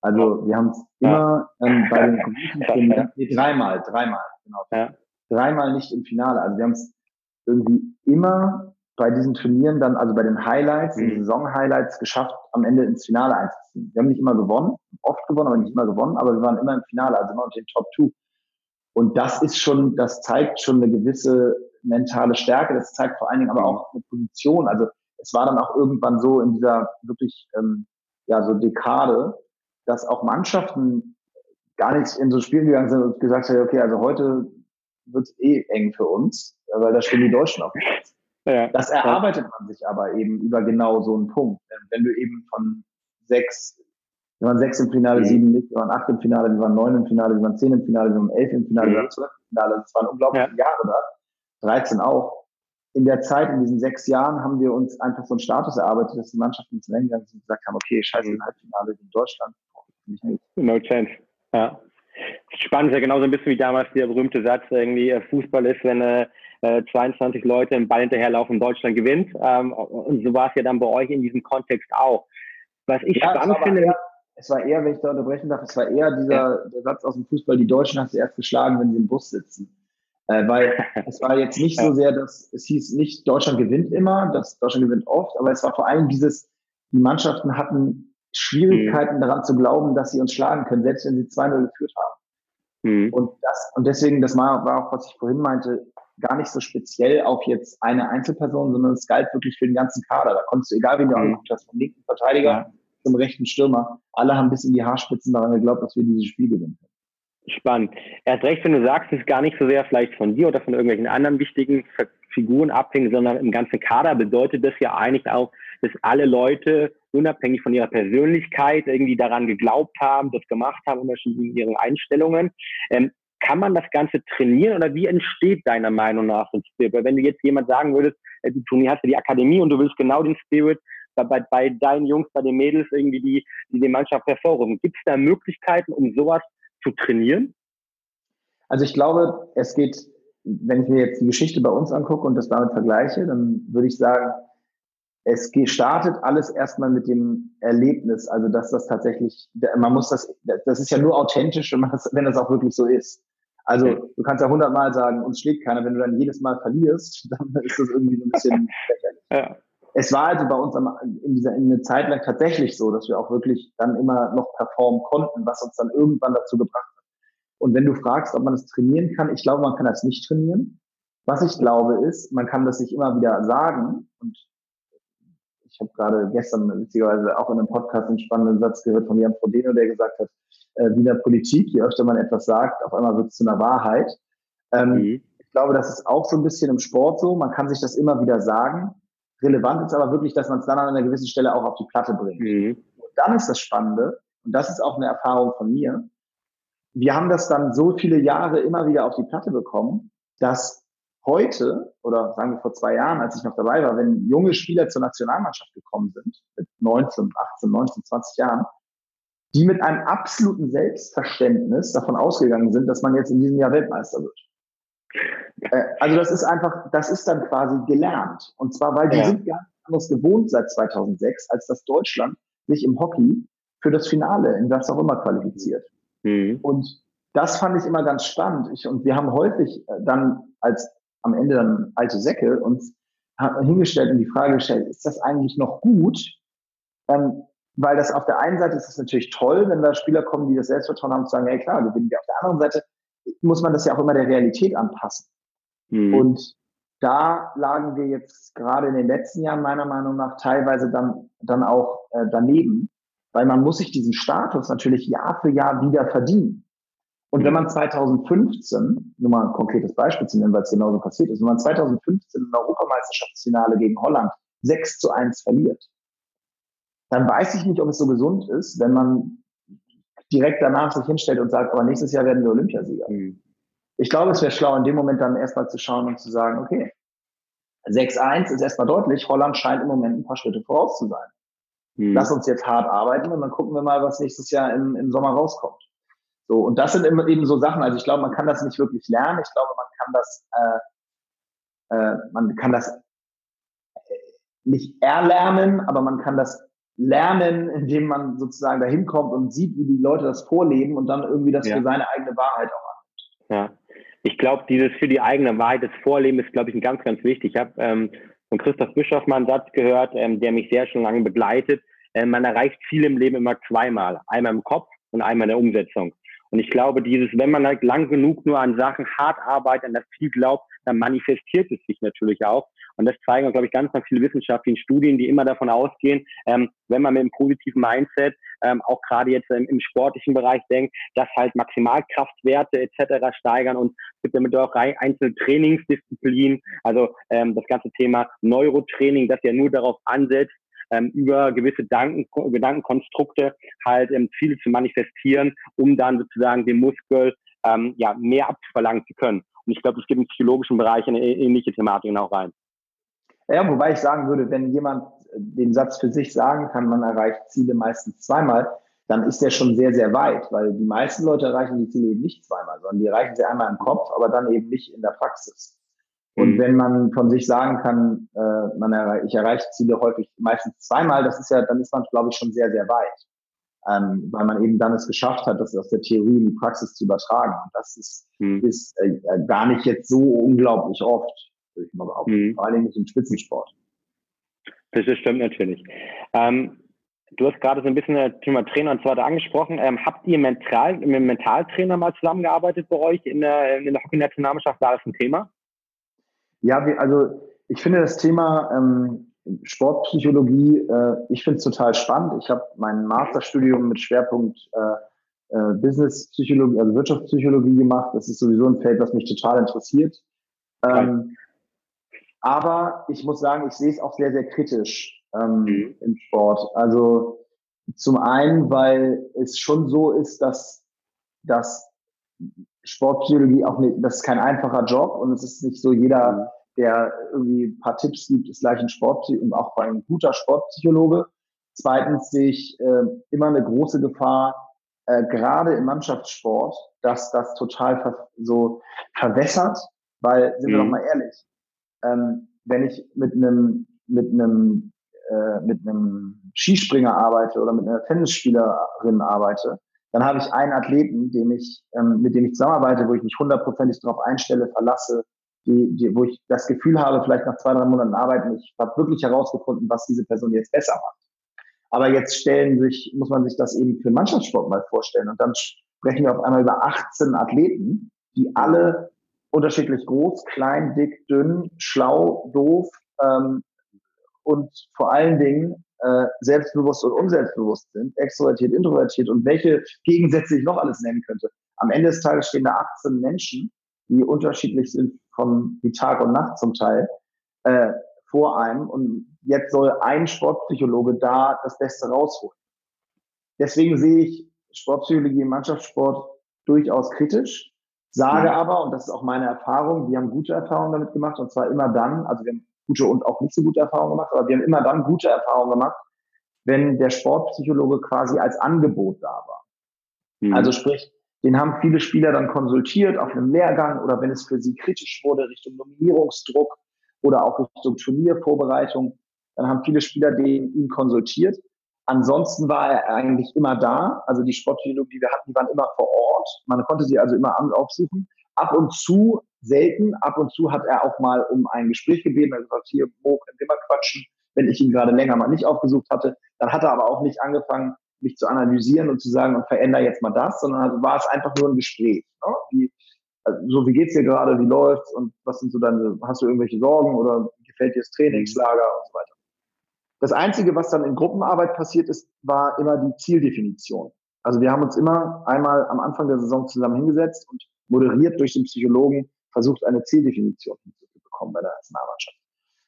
Also wir haben es immer ähm, bei den großen Turnieren, nee, dreimal, dreimal, genau. Ja. Dreimal nicht im Finale. Also wir haben es irgendwie immer bei diesen Turnieren dann, also bei den Highlights, mhm. den Saison-Highlights geschafft, am Ende ins Finale einzuziehen. Wir haben nicht immer gewonnen, oft gewonnen, aber nicht immer gewonnen, aber wir waren immer im Finale, also immer unter den Top Two. Und das ist schon, das zeigt schon eine gewisse mentale Stärke. Das zeigt vor allen Dingen aber auch eine Position. Also es war dann auch irgendwann so in dieser wirklich ähm, ja so Dekade, dass auch Mannschaften gar nicht in so Spielen gegangen sind und gesagt haben, okay, also heute wird es eh eng für uns, weil da stehen die Deutschen auf dem Platz. Ja, das erarbeitet man sich aber eben über genau so einen Punkt. Wenn du eben von sechs, wir waren sechs im Finale, mhm. sieben nicht, wir waren acht im Finale, wir waren neun im Finale, wir waren zehn im Finale, wir waren elf im Finale, mhm. wir waren zwölf im Finale. Das waren unglaubliche ja. Jahre da. 13 auch. In der Zeit, in diesen sechs Jahren, haben wir uns einfach so einen Status erarbeitet, dass die Mannschaften ins Rennen gegangen sind und gesagt haben, okay, scheiße, im Halbfinale in Deutschland, No chance. Ja. Spannend ist ja genauso ein bisschen wie damals der berühmte Satz, irgendwie äh, Fußball ist, wenn äh, 22 Leute im Ball hinterherlaufen, Deutschland gewinnt. Ähm, und so war es ja dann bei euch in diesem Kontext auch. Was ich ja, spannend finde. Eher, es war eher, wenn ich da unterbrechen darf, es war eher dieser der Satz aus dem Fußball, die Deutschen hast du erst geschlagen, wenn sie im Bus sitzen. Äh, weil es war jetzt nicht so sehr, dass es hieß nicht, Deutschland gewinnt immer, dass Deutschland gewinnt oft, aber es war vor allem dieses, die Mannschaften hatten Schwierigkeiten mhm. daran zu glauben, dass sie uns schlagen können, selbst wenn sie 2-0 geführt haben. Mhm. Und, das, und deswegen, das war, war auch, was ich vorhin meinte, gar nicht so speziell auf jetzt eine Einzelperson, sondern es galt wirklich für den ganzen Kader. Da konntest du, egal wie du mhm. angeguckt hast, vom linken Verteidiger ja. Zum rechten Stürmer, alle haben bis in die Haarspitzen daran geglaubt, dass wir dieses Spiel gewinnen können. Spannend. Erst recht, wenn du sagst, es ist gar nicht so sehr vielleicht von dir oder von irgendwelchen anderen wichtigen Figuren abhängt, sondern im ganzen Kader bedeutet das ja eigentlich auch, dass alle Leute unabhängig von ihrer Persönlichkeit irgendwie daran geglaubt haben, das gemacht haben, unterschiedlich in ihren Einstellungen. Ähm, kann man das Ganze trainieren oder wie entsteht deiner Meinung nach so ein Spirit? Wenn du jetzt jemand sagen würdest, äh, du hast ja die Akademie und du willst genau den Spirit bei, bei, bei deinen Jungs, bei den Mädels irgendwie die, die die Mannschaft hervorrufen. Gibt es da Möglichkeiten, um sowas zu trainieren? Also ich glaube, es geht, wenn ich mir jetzt die Geschichte bei uns angucke und das damit vergleiche, dann würde ich sagen, es startet alles erstmal mit dem Erlebnis, also dass das tatsächlich, man muss das, das ist ja nur authentisch, wenn das auch wirklich so ist. Also du kannst ja hundertmal sagen, uns schlägt keiner, wenn du dann jedes Mal verlierst, dann ist das irgendwie so ein bisschen lächerlich. Ja. Es war also bei uns in dieser in einer Zeit lang tatsächlich so, dass wir auch wirklich dann immer noch performen konnten, was uns dann irgendwann dazu gebracht hat. Und wenn du fragst, ob man das trainieren kann, ich glaube, man kann das nicht trainieren. Was ich glaube ist, man kann das sich immer wieder sagen und ich habe gerade gestern witzigerweise auch in einem Podcast einen spannenden Satz gehört von Jan Frodeno, der gesagt hat, äh, wie in der Politik, je öfter man etwas sagt, auf einmal wird es zu einer Wahrheit. Ähm, mhm. Ich glaube, das ist auch so ein bisschen im Sport so. Man kann sich das immer wieder sagen. Relevant ist aber wirklich, dass man es dann an einer gewissen Stelle auch auf die Platte bringt. Mhm. Und dann ist das Spannende, und das ist auch eine Erfahrung von mir, wir haben das dann so viele Jahre immer wieder auf die Platte bekommen, dass heute oder sagen wir vor zwei Jahren, als ich noch dabei war, wenn junge Spieler zur Nationalmannschaft gekommen sind, mit 19, 18, 19, 20 Jahren, die mit einem absoluten Selbstverständnis davon ausgegangen sind, dass man jetzt in diesem Jahr Weltmeister wird. Äh, also das ist einfach, das ist dann quasi gelernt. Und zwar, weil die ja. sind nicht anders gewohnt seit 2006, als dass Deutschland sich im Hockey für das Finale in was auch immer qualifiziert. Mhm. Und das fand ich immer ganz spannend. Ich, und wir haben häufig äh, dann als am Ende dann alte Säcke uns hingestellt und die Frage gestellt, ist das eigentlich noch gut? Ähm, weil das auf der einen Seite ist es natürlich toll, wenn da Spieler kommen, die das Selbstvertrauen haben, zu sagen, ja klar, gewinnen wir. Auf der anderen Seite muss man das ja auch immer der Realität anpassen. Mhm. Und da lagen wir jetzt gerade in den letzten Jahren meiner Meinung nach teilweise dann, dann auch äh, daneben, weil man muss sich diesen Status natürlich Jahr für Jahr wieder verdienen. Und wenn man 2015, nur mal ein konkretes Beispiel zu nennen, weil es genauso passiert ist, wenn man 2015 im Europameisterschaftsfinale gegen Holland 6 zu 1 verliert, dann weiß ich nicht, ob es so gesund ist, wenn man direkt danach sich hinstellt und sagt, aber nächstes Jahr werden wir Olympiasieger. Mhm. Ich glaube, es wäre schlau, in dem Moment dann erstmal zu schauen und zu sagen, okay, 6-1 ist erstmal deutlich, Holland scheint im Moment ein paar Schritte voraus zu sein. Mhm. Lass uns jetzt hart arbeiten und dann gucken wir mal, was nächstes Jahr im, im Sommer rauskommt. So, und das sind eben so Sachen, also ich glaube, man kann das nicht wirklich lernen. Ich glaube, man kann das, äh, äh, man kann das äh, nicht erlernen, aber man kann das lernen, indem man sozusagen dahin kommt und sieht, wie die Leute das vorleben und dann irgendwie das ja. für seine eigene Wahrheit auch annimmt. Ja, ich glaube, dieses für die eigene Wahrheit, das Vorleben ist, glaube ich, ein ganz, ganz wichtig. Ich habe ähm, von Christoph Bischoff mal einen Satz gehört, ähm, der mich sehr schon lange begleitet. Ähm, man erreicht viel im Leben immer zweimal. Einmal im Kopf und einmal in der Umsetzung. Und ich glaube, dieses, wenn man halt lang genug nur an Sachen hart arbeitet, an das Ziel glaubt, dann manifestiert es sich natürlich auch. Und das zeigen, glaube ich, ganz, ganz viele wissenschaftliche Studien, die immer davon ausgehen, ähm, wenn man mit einem positiven Mindset ähm, auch gerade jetzt im, im, sportlichen Bereich denkt, dass halt Maximalkraftwerte etc. steigern und es gibt damit auch einzelne Trainingsdisziplinen, also ähm, das ganze Thema Neurotraining, das ja nur darauf ansetzt, ähm, über gewisse Gedanken, Gedankenkonstrukte halt ähm, Ziele zu manifestieren, um dann sozusagen dem Muskel ähm, ja, mehr abverlangen zu können. Und ich glaube, es gibt im psychologischen Bereich eine ähnliche Thematik auch rein. Ja, wobei ich sagen würde, wenn jemand den Satz für sich sagen kann, man erreicht Ziele meistens zweimal, dann ist der schon sehr, sehr weit, weil die meisten Leute erreichen die Ziele eben nicht zweimal, sondern die erreichen sie einmal im Kopf, aber dann eben nicht in der Praxis. Und mhm. wenn man von sich sagen kann, äh, man erreich, ich erreiche Ziele häufig meistens zweimal, das ist ja, dann ist man, glaube ich, schon sehr, sehr weit. Ähm, weil man eben dann es geschafft hat, das aus der Theorie in die Praxis zu übertragen. Und das ist, mhm. ist äh, gar nicht jetzt so unglaublich oft, würde ich mal behaupten. Mhm. Vor allem nicht im Spitzensport. Das stimmt natürlich. Ähm, du hast gerade so ein bisschen das Thema Trainer und so weiter angesprochen. Ähm, habt ihr mental, mit einem Mentaltrainer mal zusammengearbeitet bei euch in der, in der Hockey-Nationalmannschaft? War das ein Thema? Ja, wir, also ich finde das Thema ähm, Sportpsychologie, äh, ich finde es total spannend. Ich habe mein Masterstudium mit Schwerpunkt äh, äh, Businesspsychologie, also Wirtschaftspsychologie gemacht. Das ist sowieso ein Feld, was mich total interessiert. Ähm, aber ich muss sagen, ich sehe es auch sehr, sehr kritisch ähm, mhm. im Sport. Also zum einen, weil es schon so ist, dass, dass Sportpsychologie auch nicht, das ist kein einfacher Job und es ist nicht so jeder, mhm. der irgendwie ein paar Tipps gibt, ist gleich ein Sportpsychologe und auch ein guter Sportpsychologe. Zweitens sehe ich äh, immer eine große Gefahr, äh, gerade im Mannschaftssport, dass das total ver so verwässert, weil, sind mhm. wir doch mal ehrlich, ähm, wenn ich mit einem mit einem äh, mit einem Skispringer arbeite oder mit einer Tennisspielerin arbeite, dann habe ich einen Athleten, dem ich, ähm, mit dem ich zusammenarbeite, wo ich mich hundertprozentig darauf einstelle, verlasse, die, die, wo ich das Gefühl habe, vielleicht nach zwei, drei Monaten arbeiten, ich habe wirklich herausgefunden, was diese Person jetzt besser macht. Aber jetzt stellen sich, muss man sich das eben für Mannschaftssport mal vorstellen. Und dann sprechen wir auf einmal über 18 Athleten, die alle unterschiedlich groß, klein, dick, dünn, schlau, doof ähm, und vor allen Dingen äh, selbstbewusst und unselbstbewusst sind, extrovertiert, introvertiert und welche Gegensätze ich noch alles nennen könnte. Am Ende des Tages stehen da 18 Menschen, die unterschiedlich sind von wie Tag und Nacht zum Teil, äh, vor einem. Und jetzt soll ein Sportpsychologe da das Beste rausholen. Deswegen sehe ich Sportpsychologie im Mannschaftssport durchaus kritisch, sage ja. aber, und das ist auch meine Erfahrung, wir haben gute Erfahrungen damit gemacht, und zwar immer dann, also wir haben gute und auch nicht so gute Erfahrungen gemacht, aber wir haben immer dann gute Erfahrungen gemacht, wenn der Sportpsychologe quasi als Angebot da war. Mhm. Also sprich, den haben viele Spieler dann konsultiert auf einem Lehrgang oder wenn es für sie kritisch wurde Richtung Nominierungsdruck oder auch Richtung Turniervorbereitung, dann haben viele Spieler den ihn konsultiert. Ansonsten war er eigentlich immer da. Also die Sportpsychologen, die wir hatten, die waren immer vor Ort. Man konnte sie also immer aufsuchen. Ab und zu selten. Ab und zu hat er auch mal um ein Gespräch gebeten. Er hat gesagt, hier, Mo, können wir mal quatschen, wenn ich ihn gerade länger mal nicht aufgesucht hatte. Dann hat er aber auch nicht angefangen, mich zu analysieren und zu sagen, und verändere jetzt mal das, sondern also war es einfach nur ein Gespräch. Ne? Wie, also so, wie geht's dir gerade, wie läuft's und was sind so deine, hast du irgendwelche Sorgen oder gefällt dir das Trainingslager und so weiter. Das Einzige, was dann in Gruppenarbeit passiert ist, war immer die Zieldefinition. Also wir haben uns immer einmal am Anfang der Saison zusammen hingesetzt und moderiert durch den Psychologen versucht, eine Zieldefinition hinzubekommen bei der Nationalmannschaft.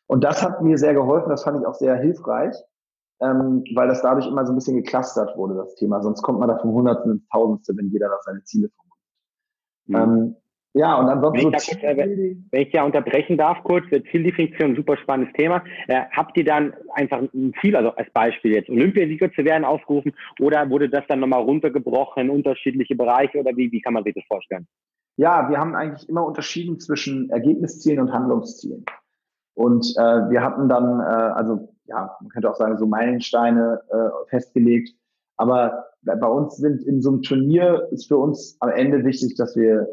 Und das hat mir sehr geholfen, das fand ich auch sehr hilfreich, ähm, weil das dadurch immer so ein bisschen geklustert wurde, das Thema. Sonst kommt man da vom Hundertsten ins Tausendste, wenn jeder da seine Ziele formuliert. Mhm. Ähm, ja, und ansonsten. Wenn ich, da, äh, wenn ich ja unterbrechen darf, kurz, Zieldefinition, super spannendes Thema. Äh, habt ihr dann einfach ein Ziel, also als Beispiel jetzt Olympiasieger zu werden, aufgerufen oder wurde das dann nochmal runtergebrochen in unterschiedliche Bereiche oder wie, wie kann man sich das vorstellen? Ja, wir haben eigentlich immer unterschieden zwischen Ergebniszielen und Handlungszielen. Und äh, wir hatten dann, äh, also ja, man könnte auch sagen, so Meilensteine äh, festgelegt. Aber bei uns sind in so einem Turnier ist für uns am Ende wichtig, dass wir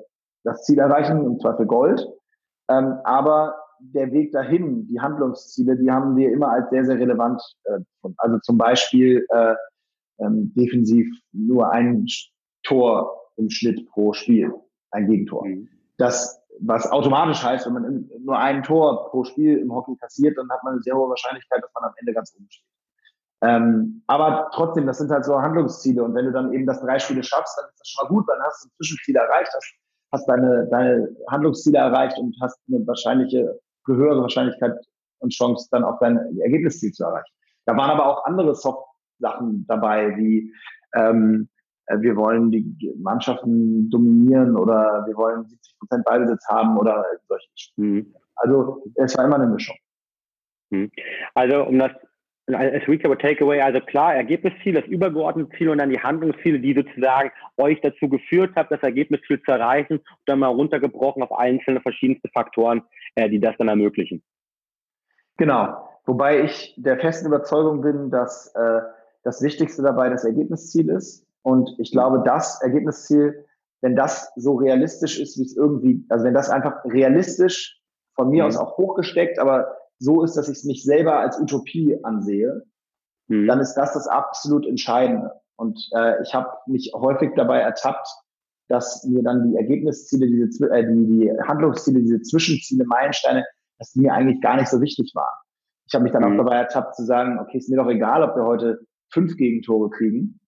das Ziel erreichen, im Zweifel Gold. Ähm, aber der Weg dahin, die Handlungsziele, die haben wir immer als sehr, sehr relevant. Äh, also zum Beispiel äh, ähm, defensiv nur ein Tor im Schnitt pro Spiel ein Gegentor. Mhm. Das, was automatisch heißt, wenn man nur ein Tor pro Spiel im Hockey kassiert, dann hat man eine sehr hohe Wahrscheinlichkeit, dass man am Ende ganz oben steht. Ähm, aber trotzdem, das sind halt so Handlungsziele. Und wenn du dann eben das drei Spiele schaffst, dann ist das schon mal gut, dann hast du ein Zwischenziel erreicht, hast, hast deine, deine Handlungsziele erreicht und hast eine wahrscheinliche, höhere Wahrscheinlichkeit und Chance, dann auch dein Ergebnisziel zu erreichen. Da waren aber auch andere Soft-Sachen dabei, wie ähm, äh, wir wollen die Mannschaften dominieren oder wir wollen 70 Prozent Ballbesitz haben oder solche mhm. Also es war immer eine Mischung. Mhm. Also um das als Recap Takeaway, also klar, Ergebnisziel, das übergeordnete Ziel und dann die Handlungsziele, die sozusagen euch dazu geführt haben, das Ergebnisziel zu erreichen und dann mal runtergebrochen auf einzelne verschiedenste Faktoren, äh, die das dann ermöglichen. Genau. Wobei ich der festen Überzeugung bin, dass äh, das Wichtigste dabei das Ergebnisziel ist. Und ich glaube, das Ergebnisziel, wenn das so realistisch ist, wie es irgendwie, also wenn das einfach realistisch von mir mhm. aus auch hochgesteckt, aber so ist, dass ich es nicht selber als Utopie ansehe, mhm. dann ist das das absolut Entscheidende. Und äh, ich habe mich häufig dabei ertappt, dass mir dann die Ergebnisziele, diese äh, die, die Handlungsziele, diese Zwischenziele, Meilensteine, dass die mir eigentlich gar nicht so wichtig waren. Ich habe mich dann mhm. auch dabei ertappt zu sagen, okay, ist mir doch egal, ob wir heute fünf Gegentore kriegen,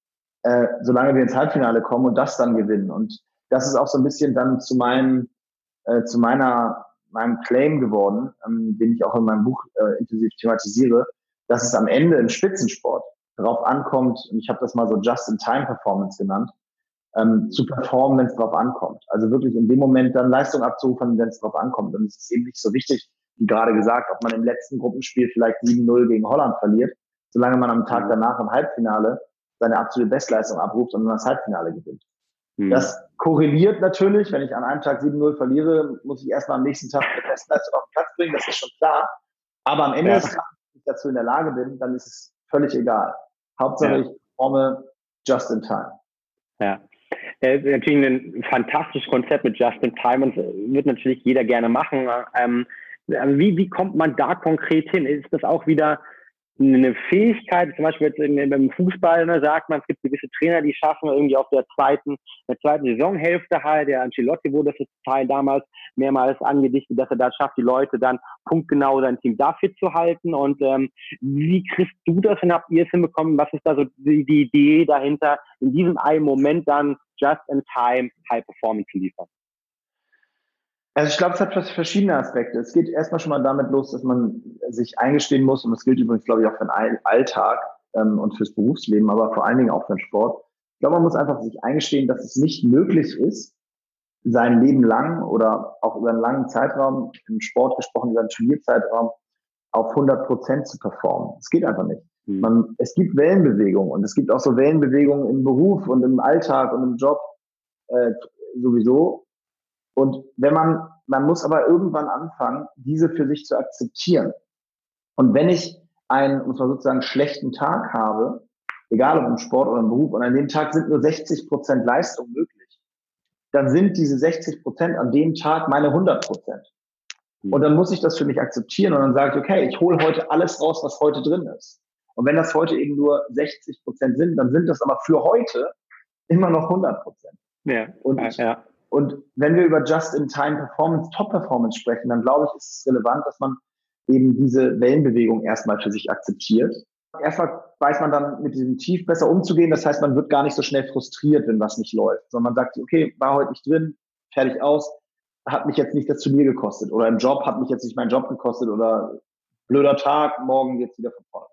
äh, solange wir ins Halbfinale kommen und das dann gewinnen. Und das ist auch so ein bisschen dann zu meinem, äh, zu meiner meinem Claim geworden, ähm, den ich auch in meinem Buch äh, intensiv thematisiere, dass es am Ende im Spitzensport darauf ankommt, und ich habe das mal so Just-in-Time-Performance genannt, ähm, zu performen, wenn es darauf ankommt. Also wirklich in dem Moment dann Leistung abzurufen, wenn es darauf ankommt. Und es ist eben nicht so wichtig, wie gerade gesagt, ob man im letzten Gruppenspiel vielleicht 7-0 gegen Holland verliert, solange man am Tag mhm. danach im Halbfinale seine absolute Bestleistung abruft und dann das Halbfinale gewinnt. Mhm. Das korreliert natürlich, wenn ich an einem Tag 7-0 verliere, muss ich erstmal am nächsten Tag eine Bestleistung auf den Platz bringen, das ist schon klar. Aber am Ende ja. des Tages, wenn ich dazu in der Lage bin, dann ist es völlig egal. Hauptsache, ja. ich performe just in time. Ja. Äh, natürlich ein fantastisches Konzept mit Just in Time und wird natürlich jeder gerne machen. Ähm, wie, wie kommt man da konkret hin? Ist das auch wieder eine Fähigkeit, zum Beispiel jetzt in, im Fußball, ne, sagt man, es gibt gewisse Trainer, die schaffen irgendwie auf der zweiten, der zweiten Saisonhälfte halt, der Ancelotti wurde das Teil damals mehrmals angedichtet, dass er da schafft, die Leute dann punktgenau sein Team dafür zu halten. Und ähm, wie kriegst du das und habt ihr es hinbekommen, was ist da so die, die Idee dahinter, in diesem einen Moment dann just in time High Performance zu liefern? Also ich glaube, es hat verschiedene Aspekte. Es geht erstmal schon mal damit los, dass man sich eingestehen muss, und das gilt übrigens, glaube ich, auch für den Alltag ähm, und fürs Berufsleben, aber vor allen Dingen auch für den Sport. Ich glaube, man muss einfach sich eingestehen, dass es nicht möglich ist, sein Leben lang oder auch über einen langen Zeitraum, im Sport gesprochen, über einen Turnierzeitraum, auf 100 Prozent zu performen. Es geht einfach nicht. Mhm. Man, es gibt Wellenbewegungen und es gibt auch so Wellenbewegungen im Beruf und im Alltag und im Job äh, sowieso. Und wenn man, man muss aber irgendwann anfangen, diese für sich zu akzeptieren. Und wenn ich einen, muss man sozusagen, schlechten Tag habe, egal ob im Sport oder im Beruf, und an dem Tag sind nur 60 Prozent Leistung möglich, dann sind diese 60 Prozent an dem Tag meine 100 Prozent. Und dann muss ich das für mich akzeptieren und dann sage ich, okay, ich hole heute alles raus, was heute drin ist. Und wenn das heute eben nur 60 Prozent sind, dann sind das aber für heute immer noch 100 Prozent. Ja, und ja. Und wenn wir über Just-in-Time-Performance, Top-Performance sprechen, dann glaube ich, ist es relevant, dass man eben diese Wellenbewegung erstmal für sich akzeptiert. Erstmal weiß man dann mit diesem Tief besser umzugehen. Das heißt, man wird gar nicht so schnell frustriert, wenn was nicht läuft, sondern man sagt, okay, war heute nicht drin, fertig aus, hat mich jetzt nicht das Turnier gekostet oder im Job hat mich jetzt nicht mein Job gekostet oder blöder Tag, morgen geht's wieder von vorne.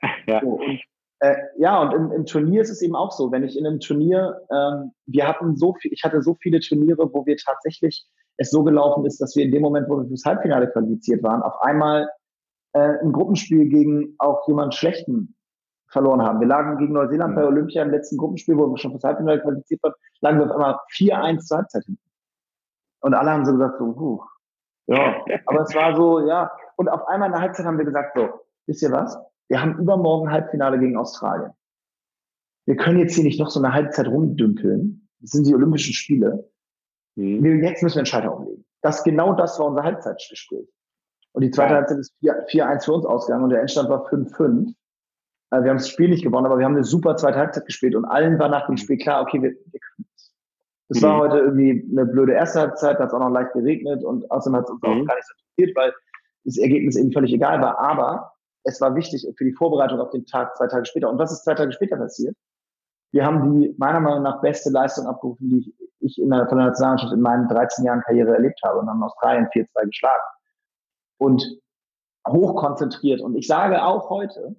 Ja. So, und äh, ja, und im, im, Turnier ist es eben auch so. Wenn ich in einem Turnier, ähm, wir hatten so viel, ich hatte so viele Turniere, wo wir tatsächlich es so gelaufen ist, dass wir in dem Moment, wo wir fürs Halbfinale qualifiziert waren, auf einmal äh, ein Gruppenspiel gegen auch jemanden Schlechten verloren haben. Wir lagen gegen Neuseeland mhm. bei Olympia im letzten Gruppenspiel, wo wir schon fürs Halbfinale qualifiziert waren, lagen wir auf einmal 4-1 zur Halbzeit hinten. Und alle haben so gesagt, so, puh, ja. Aber es war so, ja. Und auf einmal in der Halbzeit haben wir gesagt, so, wisst ihr was? Wir haben übermorgen Halbfinale gegen Australien. Wir können jetzt hier nicht noch so eine Halbzeit rumdümpeln. Das sind die Olympischen Spiele. Mhm. Wir, jetzt müssen wir einen Schalter umlegen. Das, genau das war unser Halbzeitgespräch. Und die zweite ja. Halbzeit ist 4-1 für uns ausgegangen und der Endstand war 5-5. Äh, wir haben das Spiel nicht gewonnen, aber wir haben eine super zweite Halbzeit gespielt und allen war nach dem mhm. Spiel klar, okay, wir, wir können es. Das mhm. war heute irgendwie eine blöde erste Halbzeit, da hat es auch noch leicht geregnet und außerdem hat es uns mhm. auch gar nicht so interessiert, weil das Ergebnis eben völlig egal war. Aber es war wichtig für die Vorbereitung auf den Tag zwei Tage später. Und was ist zwei Tage später passiert? Wir haben die meiner Meinung nach beste Leistung abgerufen, die ich, ich in der, von der Nationalmannschaft in meinen 13 Jahren Karriere erlebt habe und haben Australien 4-2 geschlagen. Und hochkonzentriert. Und ich sage auch heute,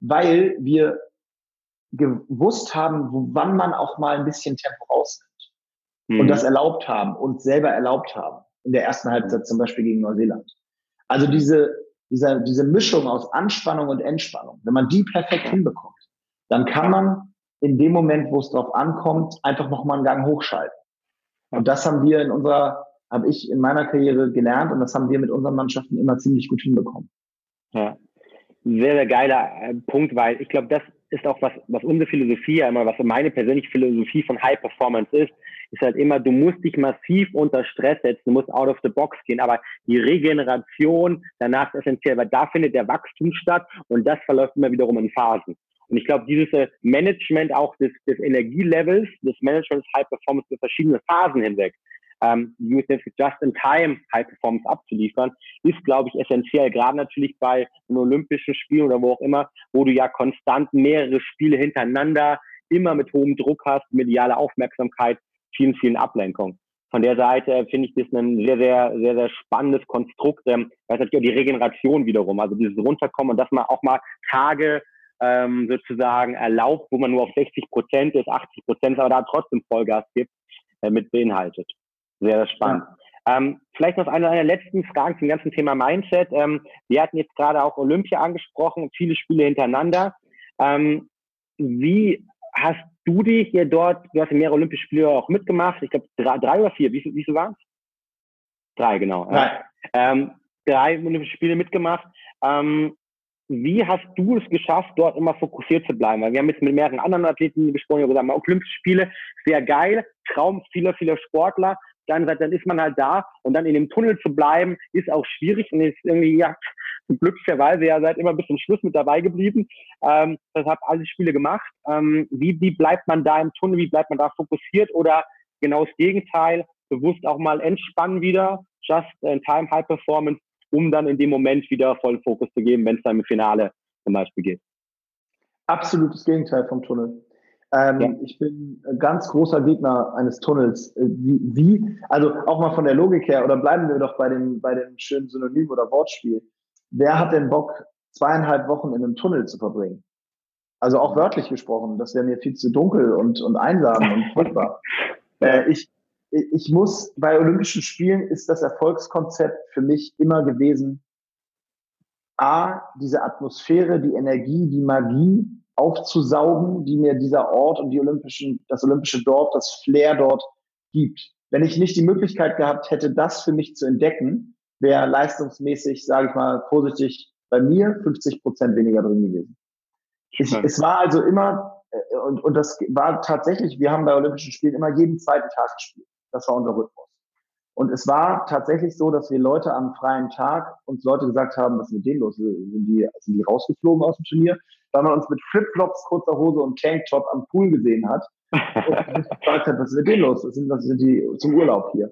weil wir gewusst haben, wann man auch mal ein bisschen Tempo rausnimmt. Mhm. Und das erlaubt haben und selber erlaubt haben. In der ersten Halbzeit zum Beispiel gegen Neuseeland. Also diese diese, diese Mischung aus Anspannung und Entspannung, wenn man die perfekt hinbekommt, dann kann man in dem Moment, wo es drauf ankommt, einfach nochmal einen Gang hochschalten. Und das haben wir in unserer, habe ich in meiner Karriere gelernt und das haben wir mit unseren Mannschaften immer ziemlich gut hinbekommen. Ja, sehr, sehr geiler äh, Punkt, weil ich glaube, das ist auch was, was unsere Philosophie ja immer, was meine persönliche Philosophie von High Performance ist, ist halt immer, du musst dich massiv unter Stress setzen, du musst out of the box gehen, aber die Regeneration danach ist essentiell, weil da findet der Wachstum statt und das verläuft immer wiederum in Phasen. Und ich glaube, dieses äh, Management auch des, des Energielevels, des Managements High Performance für verschiedene Phasen hinweg, ähm, just in time High Performance abzuliefern, ist, glaube ich, essentiell. Gerade natürlich bei den Olympischen Spielen oder wo auch immer, wo du ja konstant mehrere Spiele hintereinander immer mit hohem Druck hast, mediale Aufmerksamkeit, vielen, vielen Ablenkungen. Von der Seite finde ich das ein sehr, sehr, sehr, sehr spannendes Konstrukt. Ähm, das ist natürlich auch die Regeneration wiederum, also dieses Runterkommen und dass man auch mal Tage ähm, sozusagen erlaubt, wo man nur auf 60 Prozent ist, 80 Prozent, aber da trotzdem Vollgas gibt, äh, mit beinhaltet. Sehr, sehr spannend. Ja. Ähm, vielleicht noch eine, eine letzten Fragen zum ganzen Thema Mindset. Ähm, wir hatten jetzt gerade auch Olympia angesprochen, viele Spiele hintereinander. Ähm, wie hast du dich hier dort, du hast ja mehrere Olympische Spiele auch mitgemacht, ich glaube drei, drei oder vier, wie, wie viel waren es? Drei, genau. Drei. Ähm, drei Olympische Spiele mitgemacht. Ähm, wie hast du es geschafft, dort immer fokussiert zu bleiben? Weil wir haben jetzt mit mehreren anderen Athleten gesprochen, die gesagt haben, Olympische Spiele, sehr geil, Traum vieler, vieler Sportler. Dann, dann ist man halt da und dann in dem Tunnel zu bleiben, ist auch schwierig und ist irgendwie, ja, glücklicherweise ja seid immer bis zum Schluss mit dabei geblieben. Ähm, das habt alle Spiele gemacht. Ähm, wie, wie bleibt man da im Tunnel? Wie bleibt man da fokussiert? Oder genau das Gegenteil, bewusst auch mal entspannen wieder, just in time high performance um dann in dem Moment wieder vollen Fokus zu geben, wenn es dann im Finale zum Beispiel geht. Absolutes Gegenteil vom Tunnel. Ähm, ja. Ich bin ganz großer Gegner eines Tunnels. Äh, wie, wie, also auch mal von der Logik her, oder bleiben wir doch bei dem, bei dem schönen Synonym oder Wortspiel. Wer hat denn Bock, zweieinhalb Wochen in einem Tunnel zu verbringen? Also auch wörtlich gesprochen, das wäre mir viel zu dunkel und, und einsam und furchtbar. Äh, ich, ich muss, bei Olympischen Spielen ist das Erfolgskonzept für mich immer gewesen, A, diese Atmosphäre, die Energie, die Magie aufzusaugen, die mir dieser Ort und die Olympischen, das olympische Dorf, das Flair dort gibt. Wenn ich nicht die Möglichkeit gehabt hätte, das für mich zu entdecken, wäre leistungsmäßig, sage ich mal vorsichtig, bei mir 50 Prozent weniger drin gewesen. Ich, es war also immer, äh, und, und das war tatsächlich, wir haben bei Olympischen Spielen immer jeden zweiten Tag gespielt. Das war unser Rhythmus. Und es war tatsächlich so, dass wir Leute am freien Tag uns Leute gesagt haben, was ist mit denen los? Sind die, sind die rausgeflogen aus dem Turnier? Weil man uns mit Flipflops, kurzer Hose und Tanktop am Pool gesehen hat und gefragt hat, was ist mit denen los? Was sind, was sind die zum Urlaub hier?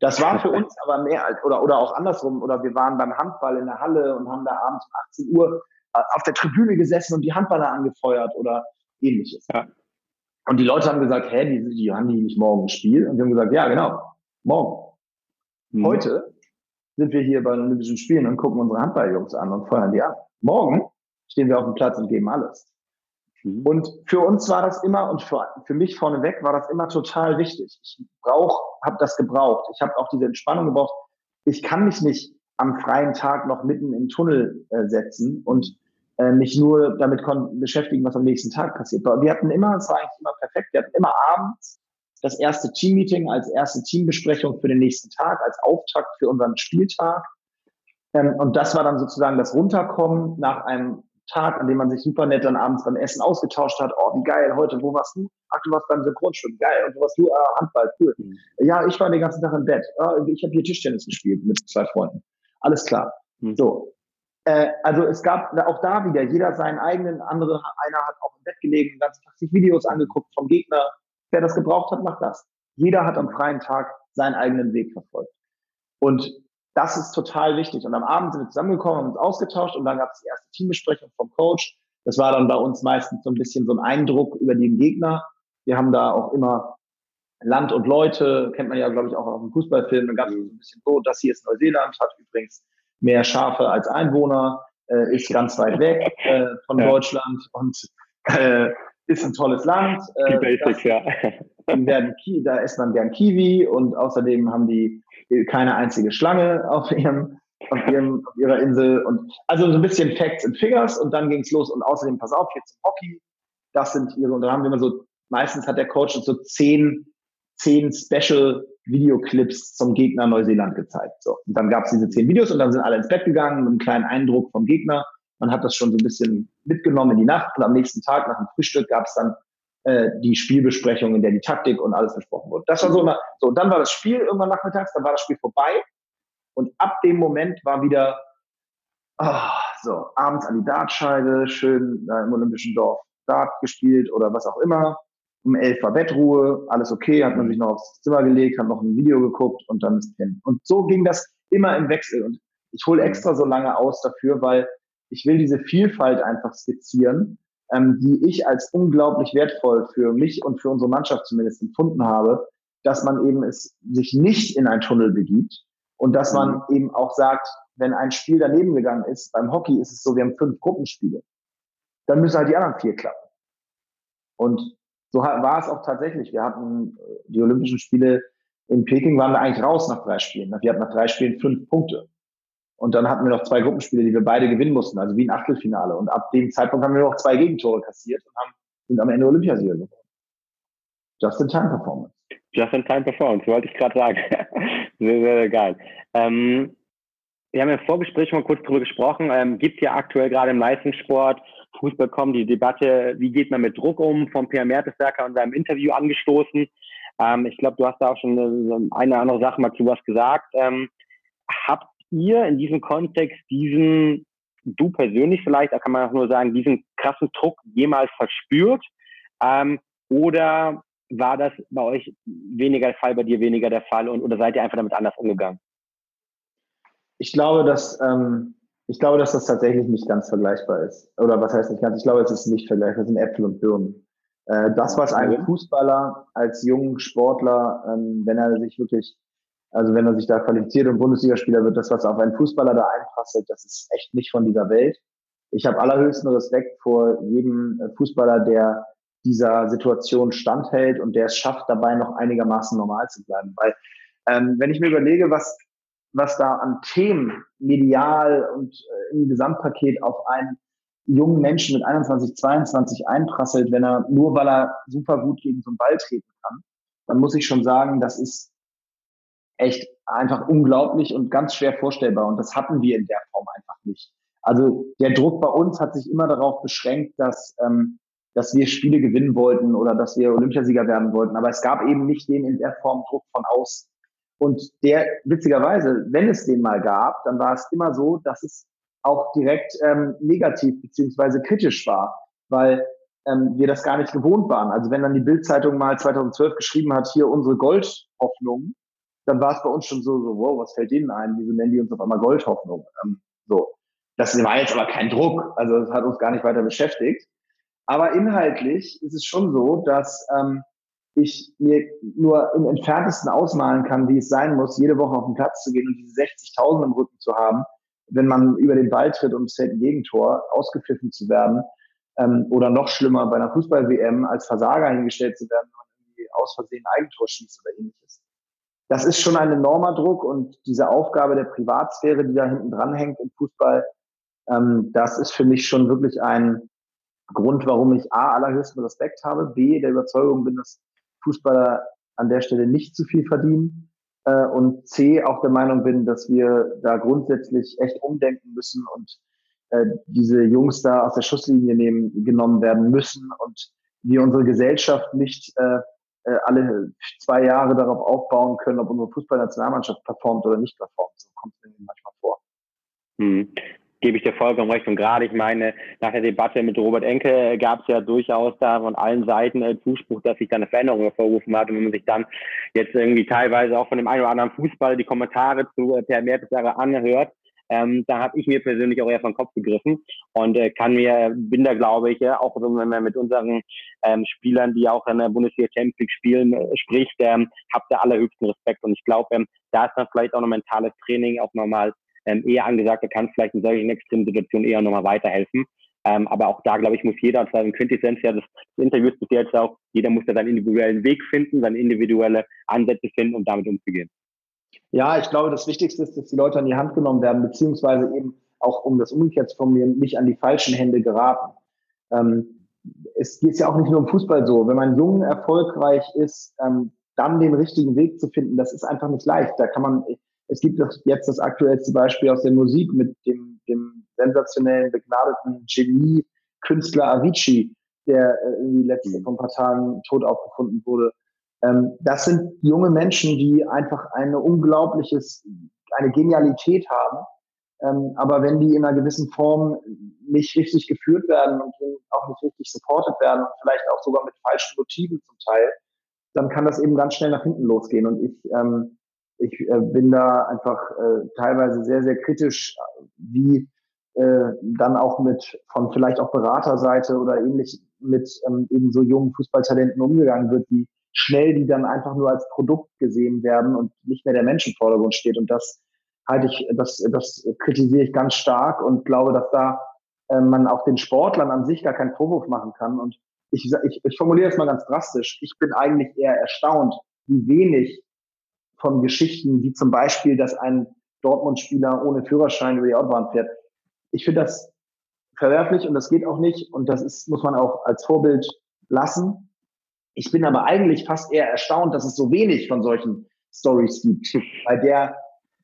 Das war für uns aber mehr als, oder, oder auch andersrum, oder wir waren beim Handball in der Halle und haben da abends um 18 Uhr äh, auf der Tribüne gesessen und die Handballer angefeuert oder ähnliches. Ja. Und die Leute haben gesagt, hä, die, die haben die nicht morgen ein Spiel? Und wir haben gesagt, ja, genau, morgen. Mhm. Heute sind wir hier bei den Olympischen Spielen und gucken unsere Handballjungs an und feuern die ab. Morgen stehen wir auf dem Platz und geben alles. Mhm. Und für uns war das immer und für, für mich vorneweg war das immer total wichtig. Ich brauch, habe das gebraucht. Ich habe auch diese Entspannung gebraucht. Ich kann mich nicht am freien Tag noch mitten im Tunnel äh, setzen und äh, mich nur damit beschäftigen, was am nächsten Tag passiert. Wir hatten immer, es war eigentlich immer perfekt, wir hatten immer abends das erste Teammeeting als erste Teambesprechung für den nächsten Tag, als Auftakt für unseren Spieltag. Ähm, und das war dann sozusagen das Runterkommen nach einem Tag, an dem man sich super nett dann abends beim Essen ausgetauscht hat. Oh, wie geil, heute, wo warst du? Ach, du warst beim Synchronschwimmen, geil. Und wo warst du? Ah, Handball, cool. Ja, ich war den ganzen Tag im Bett. Ah, ich habe hier Tischtennis gespielt mit zwei Freunden. Alles klar. Mhm. So, äh, also es gab auch da wieder jeder seinen eigenen, andere, einer hat auch im Bett gelegen, den ganzen Tag sich Videos angeguckt vom Gegner. Wer das gebraucht hat, macht das. Jeder hat am freien Tag seinen eigenen Weg verfolgt. Und das ist total wichtig. Und am Abend sind wir zusammengekommen, haben uns ausgetauscht und dann gab es die erste Teambesprechung vom Coach. Das war dann bei uns meistens so ein bisschen so ein Eindruck über den Gegner. Wir haben da auch immer Land und Leute, kennt man ja, glaube ich, auch auf dem Fußballfilm. Dann gab es so ein bisschen so, das hier ist Neuseeland, hat übrigens mehr Schafe als Einwohner, äh, ist ganz weit weg äh, von ja. Deutschland und äh, ist ein tolles Land. Äh, die Basics, das, ja. Werden, da isst man gern Kiwi und außerdem haben die keine einzige Schlange auf ihrem auf, ihrem, auf ihrer Insel. Und also so ein bisschen Facts and Figures und dann ging es los. Und außerdem, pass auf, jetzt Hockey. Das sind ihre, und dann haben wir immer so, meistens hat der Coach so zehn, zehn Special Videoclips zum Gegner Neuseeland gezeigt. So. Und dann gab es diese zehn Videos und dann sind alle ins Bett gegangen mit einem kleinen Eindruck vom Gegner. Man hat das schon so ein bisschen mitgenommen in die Nacht und am nächsten Tag nach dem Frühstück gab es dann äh, die Spielbesprechung, in der die Taktik und alles besprochen wurde. Das war so immer, so, dann war das Spiel irgendwann nachmittags, dann war das Spiel vorbei und ab dem Moment war wieder, oh, so, abends an die Dartscheibe, schön äh, im Olympischen Dorf Dart gespielt oder was auch immer. Um elf war Bettruhe, alles okay, hat man sich noch aufs Zimmer gelegt, hat noch ein Video geguckt und dann ist hin. Und so ging das immer im Wechsel. Und ich hole extra so lange aus dafür, weil ich will diese Vielfalt einfach skizzieren, ähm, die ich als unglaublich wertvoll für mich und für unsere Mannschaft zumindest empfunden habe, dass man eben es sich nicht in ein Tunnel begibt und dass man mhm. eben auch sagt, wenn ein Spiel daneben gegangen ist, beim Hockey ist es so, wir haben fünf Gruppenspiele, dann müssen halt die anderen vier klappen. Und so war es auch tatsächlich. Wir hatten äh, die Olympischen Spiele in Peking, waren wir eigentlich raus nach drei Spielen. Wir hatten nach drei Spielen fünf Punkte. Und dann hatten wir noch zwei Gruppenspiele, die wir beide gewinnen mussten, also wie ein Achtelfinale. Und ab dem Zeitpunkt haben wir noch zwei Gegentore kassiert und haben, sind am Ende Olympiasieger geworden. Just-in-Time-Performance. Just-in-Time-Performance, wollte ich gerade sagen. sehr, sehr geil. Ähm, wir haben im Vorgespräch mal kurz darüber gesprochen. Ähm, gibt ja aktuell gerade im Leistungssport, Fußball kommen die Debatte, wie geht man mit Druck um, von Pierre Mertesacker in seinem Interview angestoßen. Ähm, ich glaube, du hast da auch schon eine, eine andere Sache mal zu was gesagt. Ähm, habt ihr in diesem Kontext diesen, du persönlich vielleicht, da kann man auch nur sagen, diesen krassen Druck jemals verspürt? Ähm, oder war das bei euch weniger der Fall, bei dir weniger der Fall und oder seid ihr einfach damit anders umgegangen? Ich glaube, dass ähm, ich glaube, dass das tatsächlich nicht ganz vergleichbar ist. Oder was heißt nicht ganz? Ich glaube, es ist nicht vergleichbar. Es sind Äpfel und Birnen. Äh, das, was ein Fußballer als jungen Sportler, ähm, wenn er sich wirklich also wenn er sich da qualifiziert und Bundesligaspieler wird, das, was auf einen Fußballer da einprasselt, das ist echt nicht von dieser Welt. Ich habe allerhöchsten Respekt vor jedem äh, Fußballer, der dieser Situation standhält und der es schafft, dabei noch einigermaßen normal zu bleiben. Weil ähm, wenn ich mir überlege, was, was da an Themen medial und äh, im Gesamtpaket auf einen jungen Menschen mit 21, 22 einprasselt, wenn er nur weil er super gut gegen so einen Ball treten kann, dann muss ich schon sagen, das ist echt einfach unglaublich und ganz schwer vorstellbar. Und das hatten wir in der Form einfach nicht. Also der Druck bei uns hat sich immer darauf beschränkt, dass, ähm, dass wir Spiele gewinnen wollten oder dass wir Olympiasieger werden wollten. Aber es gab eben nicht den in der Form Druck von außen. Und der, witzigerweise, wenn es den mal gab, dann war es immer so, dass es auch direkt ähm, negativ beziehungsweise kritisch war, weil ähm, wir das gar nicht gewohnt waren. Also wenn dann die Bildzeitung mal 2012 geschrieben hat, hier unsere Goldhoffnung, dann war es bei uns schon so, so, wow, was fällt denen ein? Wieso nennen die uns auf einmal Goldhoffnung? Ähm, so. Das war jetzt aber kein Druck, also das hat uns gar nicht weiter beschäftigt. Aber inhaltlich ist es schon so, dass ähm, ich mir nur im entferntesten ausmalen kann, wie es sein muss, jede Woche auf den Platz zu gehen und diese 60.000 im Rücken zu haben, wenn man über den Ball tritt und es fällt ein Gegentor, ausgepfiffen zu werden ähm, oder noch schlimmer bei einer Fußball-WM als Versager hingestellt zu werden, wenn man irgendwie aus Versehen ein Eigentor schießt oder ähnliches das ist schon ein enormer Druck und diese Aufgabe der Privatsphäre, die da hinten dran hängt im Fußball, ähm, das ist für mich schon wirklich ein Grund, warum ich A, allerhöchsten Respekt habe, B, der Überzeugung bin, dass Fußballer an der Stelle nicht zu viel verdienen äh, und C, auch der Meinung bin, dass wir da grundsätzlich echt umdenken müssen und äh, diese Jungs da aus der Schusslinie nehmen, genommen werden müssen und wir unsere Gesellschaft nicht äh, äh, alle zwei Jahre darauf aufbauen können, ob unsere Fußballnationalmannschaft performt oder nicht performt. So kommt es mir manchmal vor. Hm. Gebe ich dir vollkommen recht. Und gerade, ich meine, nach der Debatte mit Robert Enke gab es ja durchaus da von allen Seiten Zuspruch, dass sich da eine Veränderung hervorgerufen hat. Und wenn man sich dann jetzt irgendwie teilweise auch von dem einen oder anderen Fußball die Kommentare zu äh, Per Mertesager anhört, ähm, da habe ich mir persönlich auch eher von Kopf gegriffen und äh, kann mir, bin da glaube ich, ja, auch wenn man mit unseren ähm, Spielern, die auch in der Bundesliga Champions League spielen, äh, spricht, ähm, habt ihr allerhöchsten Respekt und ich glaube, ähm, da ist dann vielleicht auch noch mentales Training auch nochmal ähm, eher angesagt, da kann vielleicht in solchen extremen Situationen eher nochmal weiterhelfen. Ähm, aber auch da, glaube ich, muss jeder, und in Quintessenz ja des, Interviews bis jetzt auch, jeder muss da seinen individuellen Weg finden, seine individuelle Ansätze finden, um damit umzugehen. Ja, ich glaube, das Wichtigste ist, dass die Leute an die Hand genommen werden, beziehungsweise eben auch, um das umgekehrt zu formulieren, nicht an die falschen Hände geraten. Ähm, es geht ja auch nicht nur im Fußball so. Wenn man jung erfolgreich ist, ähm, dann den richtigen Weg zu finden, das ist einfach nicht leicht. Da kann man, es gibt jetzt das aktuellste Beispiel aus der Musik mit dem, dem sensationellen, begnadeten Genie, Künstler Avicii, der äh, irgendwie letzte vor ein paar Tagen tot aufgefunden wurde. Ähm, das sind junge Menschen, die einfach eine unglaubliches, eine Genialität haben. Ähm, aber wenn die in einer gewissen Form nicht richtig geführt werden und auch nicht richtig supported werden und vielleicht auch sogar mit falschen Motiven zum Teil, dann kann das eben ganz schnell nach hinten losgehen. Und ich, ähm, ich äh, bin da einfach äh, teilweise sehr, sehr kritisch, wie äh, dann auch mit von vielleicht auch Beraterseite oder ähnlich mit eben so jungen Fußballtalenten umgegangen wird, wie schnell die dann einfach nur als Produkt gesehen werden und nicht mehr der Mensch im Vordergrund steht. Und das halte ich, das, das kritisiere ich ganz stark und glaube, dass da äh, man auch den Sportlern an sich gar keinen Vorwurf machen kann. Und ich, ich, ich formuliere es mal ganz drastisch. Ich bin eigentlich eher erstaunt, wie wenig von Geschichten, wie zum Beispiel, dass ein Dortmund-Spieler ohne Führerschein über die Autobahn fährt. Ich finde das verwerflich und das geht auch nicht und das ist, muss man auch als Vorbild lassen. Ich bin aber eigentlich fast eher erstaunt, dass es so wenig von solchen Stories gibt, bei der,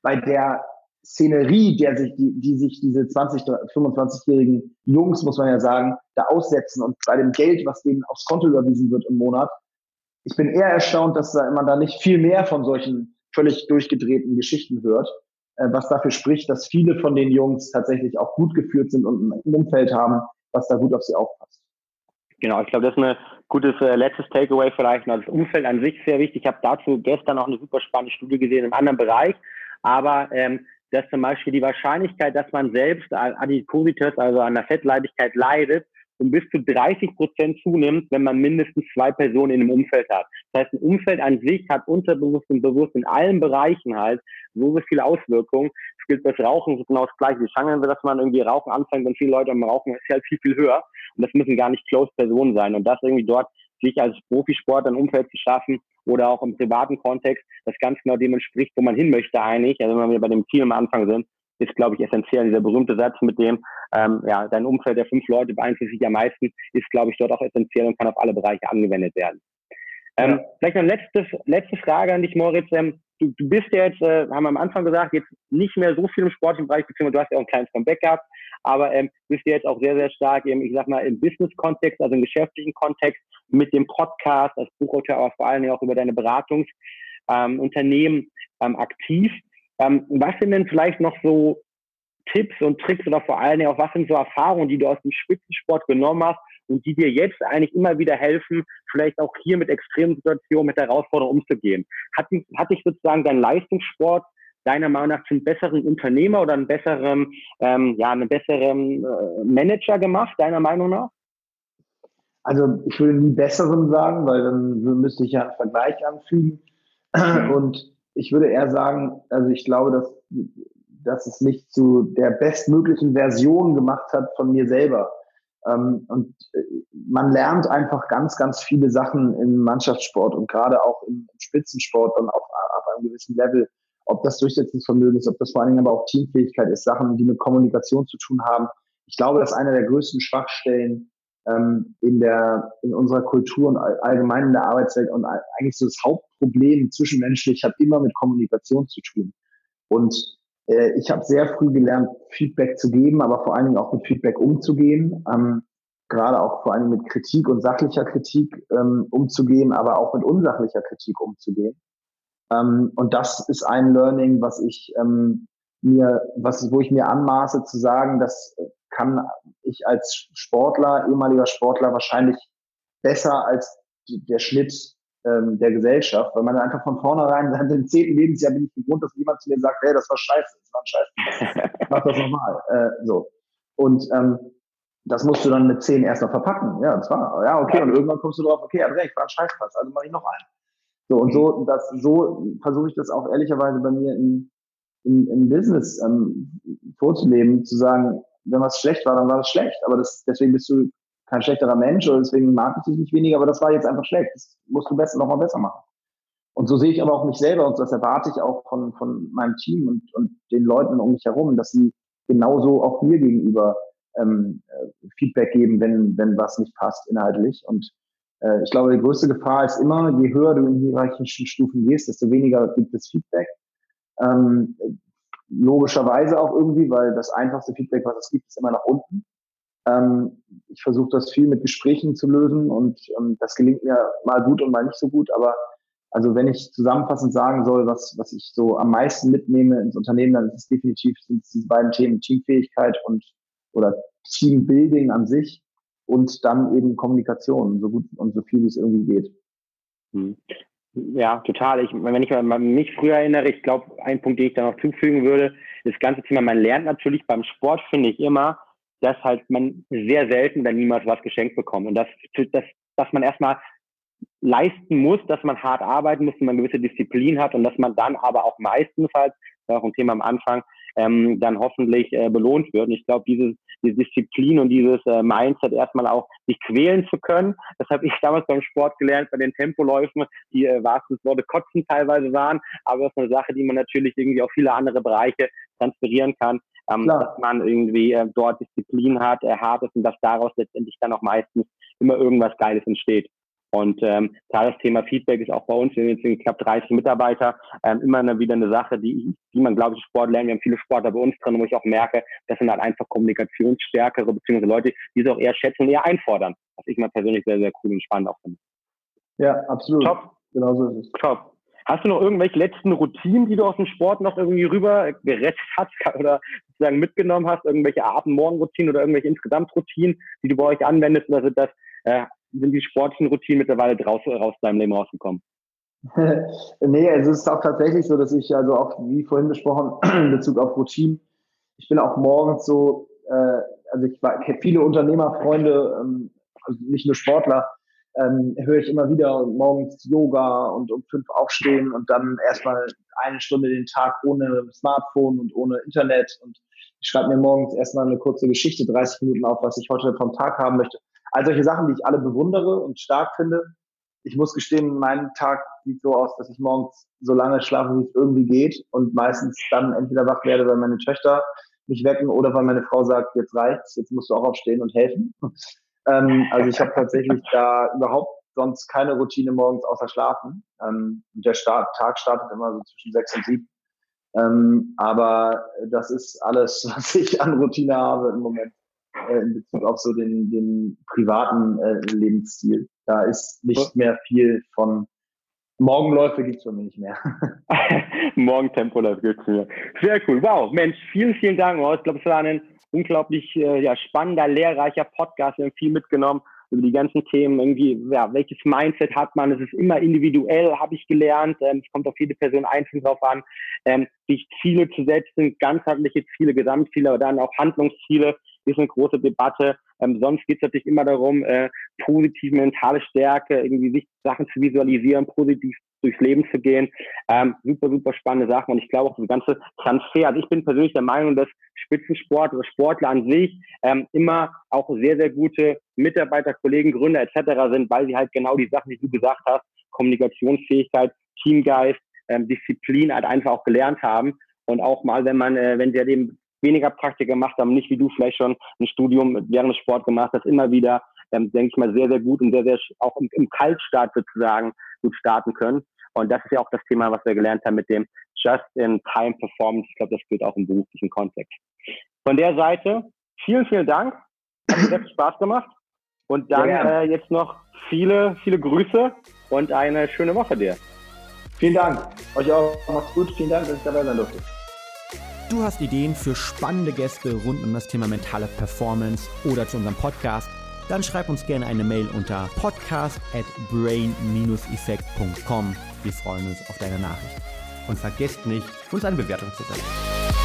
bei der Szenerie, der sich, die, die sich diese 20, 25-jährigen Jungs, muss man ja sagen, da aussetzen und bei dem Geld, was denen aufs Konto überwiesen wird im Monat. Ich bin eher erstaunt, dass man da nicht viel mehr von solchen völlig durchgedrehten Geschichten hört, äh, was dafür spricht, dass viele von den Jungs tatsächlich auch gut geführt sind und ein Umfeld haben, was da gut auf sie aufpasst. Genau, ich glaube, das ist ein gutes äh, letztes Takeaway vielleicht. Das Umfeld an sich sehr wichtig. Ich habe dazu gestern auch eine super spannende Studie gesehen im anderen Bereich. Aber ähm, dass zum Beispiel die Wahrscheinlichkeit, dass man selbst an Adipositas, also an der Fettleibigkeit leidet, um bis zu 30 Prozent zunimmt, wenn man mindestens zwei Personen in einem Umfeld hat. Das heißt, ein Umfeld an sich hat unterbewusst und bewusst in allen Bereichen halt so, viele Auswirkungen. Gilt das Rauchen so genau das Gleiche. Die Chance, dass man irgendwie Rauchen anfängt und viele Leute am Rauchen, ist halt viel, viel höher. Und das müssen gar nicht close Personen sein. Und das irgendwie dort sich als Profisport ein Umfeld zu schaffen oder auch im privaten Kontext, das ganz genau dem entspricht, wo man hin möchte eigentlich. Also wenn wir bei dem Ziel am Anfang sind, ist, glaube ich, essentiell. Dieser berühmte Satz mit dem, ähm, ja, dein Umfeld der fünf Leute beeinflusst sich am meisten, ist, glaube ich, dort auch essentiell und kann auf alle Bereiche angewendet werden. Ähm, ja. Vielleicht noch eine letzte, letzte Frage an dich, Moritz. Ähm, du, du bist ja jetzt, äh, haben wir am Anfang gesagt, jetzt nicht mehr so viel im sportlichen Bereich, beziehungsweise du hast ja auch ein kleines Comeback gehabt, aber ähm, bist ja jetzt auch sehr, sehr stark im, ich sag mal, im Business-Kontext, also im geschäftlichen Kontext mit dem Podcast, als Buchautor, aber vor allem auch über deine Beratungsunternehmen ähm, ähm, aktiv. Ähm, was sind denn vielleicht noch so Tipps und Tricks oder vor allem auch was sind so Erfahrungen, die du aus dem Spitzensport genommen hast und die dir jetzt eigentlich immer wieder helfen, vielleicht auch hier mit extremen Situationen, mit Herausforderungen umzugehen? Hat, hat dich sozusagen dein Leistungssport deiner Meinung nach zum besseren Unternehmer oder einen besseren, ähm, ja, einen besseren äh, Manager gemacht, deiner Meinung nach? Also ich würde nie besseren sagen, weil dann müsste ich ja einen Vergleich anfügen. Und ich würde eher sagen, also ich glaube, dass, dass es mich zu der bestmöglichen Version gemacht hat von mir selber. Ähm, und äh, man lernt einfach ganz, ganz viele Sachen im Mannschaftssport und gerade auch im Spitzensport dann auf, auf einem gewissen Level. Ob das Durchsetzungsvermögen ist, ob das vor allen Dingen aber auch Teamfähigkeit ist, Sachen, die mit Kommunikation zu tun haben. Ich glaube, dass eine der größten Schwachstellen ähm, in der in unserer Kultur und allgemein in der Arbeitswelt und eigentlich so das Hauptproblem zwischenmenschlich hat immer mit Kommunikation zu tun. Und äh, ich habe sehr früh gelernt, Feedback zu geben, aber vor allen Dingen auch mit Feedback umzugehen. Ähm, gerade auch vor allem mit Kritik und sachlicher Kritik ähm, umzugehen, aber auch mit unsachlicher Kritik umzugehen. Ähm, und das ist ein Learning, was ich ähm, mir, was, wo ich mir anmaße zu sagen, das kann ich als Sportler, ehemaliger Sportler wahrscheinlich besser als der Schnitt ähm, der Gesellschaft, weil man einfach von vornherein, seit dem zehnten Lebensjahr bin ich gewohnt, dass jemand zu mir sagt, hey, das war scheiße, das war ein Scheiße, mach das nochmal. Äh, so. Und ähm, das musst du dann mit zehn erst noch verpacken. Ja, das war, ja, okay, und irgendwann kommst du drauf, okay, hat recht, war ein Scheißpass, also mache ich noch einen. So, und so, das, so versuche ich das auch ehrlicherweise bei mir im, im, im Business ähm, vorzuleben, zu sagen, wenn was schlecht war, dann war es schlecht. Aber das, deswegen bist du kein schlechterer Mensch oder deswegen mag ich dich nicht weniger, aber das war jetzt einfach schlecht. Das musst du besser, nochmal besser machen. Und so sehe ich aber auch mich selber und das erwarte ich auch von, von meinem Team und, und den Leuten um mich herum, dass sie genauso auch mir gegenüber ähm, äh, Feedback geben, wenn, wenn was nicht passt inhaltlich. Und äh, ich glaube, die größte Gefahr ist immer, je höher du in hierarchischen Stufen gehst, desto weniger gibt es Feedback. Ähm, logischerweise auch irgendwie, weil das einfachste Feedback, was es gibt, ist immer nach unten. Ähm, ich versuche das viel mit Gesprächen zu lösen und ähm, das gelingt mir mal gut und mal nicht so gut. Aber also wenn ich zusammenfassend sagen soll, was, was ich so am meisten mitnehme ins Unternehmen, dann ist es definitiv sind es diese beiden Themen Teamfähigkeit und oder Teambuilding an sich und dann eben Kommunikation, so gut und so viel wie es irgendwie geht. Hm. Ja, total. Ich, wenn ich mich früher erinnere, ich glaube, ein Punkt, den ich da noch zufügen würde, das ganze Thema, man lernt natürlich beim Sport, finde ich immer, dass halt man sehr selten dann niemals was geschenkt bekommt. Und das, das, dass man erstmal leisten muss, dass man hart arbeiten muss, dass man gewisse Disziplin hat und dass man dann aber auch meistens halt, auch ein Thema am Anfang, ähm, dann hoffentlich äh, belohnt wird. Und ich glaube, diese, diese Disziplin und dieses äh, Mindset erstmal auch sich quälen zu können, das habe ich damals beim Sport gelernt, bei den Tempoläufen, die äh, wahrsten Worte kotzen teilweise waren, aber das ist eine Sache, die man natürlich irgendwie auf viele andere Bereiche transferieren kann, ähm, dass man irgendwie äh, dort Disziplin hat, äh, hart ist und dass daraus letztendlich dann auch meistens immer irgendwas Geiles entsteht. Und ähm, klar, das Thema Feedback ist auch bei uns, wir sind jetzt knapp 30 Mitarbeiter, ähm, immer eine, wieder eine Sache, die, die man, glaube ich, Sport lernt. Wir haben viele Sportler bei uns drin, wo ich auch merke, das sind halt einfach kommunikationsstärkere, beziehungsweise Leute, die es auch eher schätzen und eher einfordern. Was ich mal persönlich sehr, sehr cool und spannend auch finde. Ja, absolut. Top. Genau so ist es. Top. Hast du noch irgendwelche letzten Routinen, die du aus dem Sport noch irgendwie rüber gerettet hast oder sozusagen mitgenommen hast? Irgendwelche Abend-Morgen-Routinen oder irgendwelche Insgesamt-Routinen, die du bei euch anwendest? Oder sind das äh, sind die sportlichen Routinen mittlerweile draus, aus deinem Leben rausgekommen? nee, also es ist auch tatsächlich so, dass ich also auch, wie vorhin besprochen, in Bezug auf Routinen, ich bin auch morgens so, äh, also ich, ich habe viele Unternehmerfreunde, ähm, also nicht nur Sportler, ähm, höre ich immer wieder morgens Yoga und um fünf aufstehen und dann erstmal eine Stunde den Tag ohne Smartphone und ohne Internet und ich schreibe mir morgens erstmal eine kurze Geschichte, 30 Minuten auf, was ich heute vom Tag haben möchte. All solche Sachen, die ich alle bewundere und stark finde. Ich muss gestehen, mein Tag sieht so aus, dass ich morgens so lange schlafe, wie es irgendwie geht und meistens dann entweder wach werde, weil meine Töchter mich wecken oder weil meine Frau sagt, jetzt reicht's, jetzt musst du auch aufstehen und helfen. Ähm, also ich habe tatsächlich da überhaupt sonst keine Routine morgens außer Schlafen. Ähm, der Start, Tag startet immer so zwischen sechs und sieben. Ähm, aber das ist alles, was ich an Routine habe im Moment äh, in Bezug auf so den, den privaten äh, Lebensstil. Da ist nicht mehr viel von Morgenläufe gibt es für mich nicht mehr. Morgentempoläufe gibt es mehr. Sehr cool. Wow, Mensch, vielen, vielen Dank. Ich glaube, es war ein unglaublich äh, ja, spannender, lehrreicher Podcast. Wir haben viel mitgenommen über die ganzen Themen. Irgendwie, ja, welches Mindset hat man? Es ist immer individuell, habe ich gelernt. Ähm, es kommt auf jede Person einzeln drauf an, ähm, sich Ziele zu setzen, ganzheitliche Ziele, Gesamtziele, aber dann auch Handlungsziele ist eine große Debatte. Ähm, sonst geht es natürlich immer darum, äh, positive mentale Stärke, irgendwie sich Sachen zu visualisieren, positiv durchs Leben zu gehen. Ähm, super, super spannende Sachen. Und ich glaube auch das ganze Transfer. Also ich bin persönlich der Meinung, dass Spitzensport oder Sportler an sich ähm, immer auch sehr, sehr gute Mitarbeiter, Kollegen, Gründer etc. sind, weil sie halt genau die Sachen, die du gesagt hast, Kommunikationsfähigkeit, Teamgeist, ähm, Disziplin halt einfach auch gelernt haben. Und auch mal, wenn man, äh, wenn sie halt eben weniger Praktika gemacht haben, nicht wie du vielleicht schon ein Studium während des Sport gemacht hast, immer wieder, ähm, denke ich mal, sehr, sehr gut und sehr, sehr auch im, im Kaltstart sozusagen gut starten können. Und das ist ja auch das Thema, was wir gelernt haben mit dem Just-in-Time Performance. Ich glaube, das gilt auch im beruflichen Kontext. Von der Seite vielen, vielen Dank. Hat mir sehr viel Spaß gemacht. Und dann äh, jetzt noch viele, viele Grüße und eine schöne Woche dir. Vielen Dank. Euch auch. Macht's gut. Vielen Dank, dass ich dabei sein durfte. Du hast Ideen für spannende Gäste rund um das Thema mentale Performance oder zu unserem Podcast? Dann schreib uns gerne eine Mail unter podcast at brain-effekt.com. Wir freuen uns auf deine Nachricht. Und vergesst nicht, uns eine Bewertung zu geben.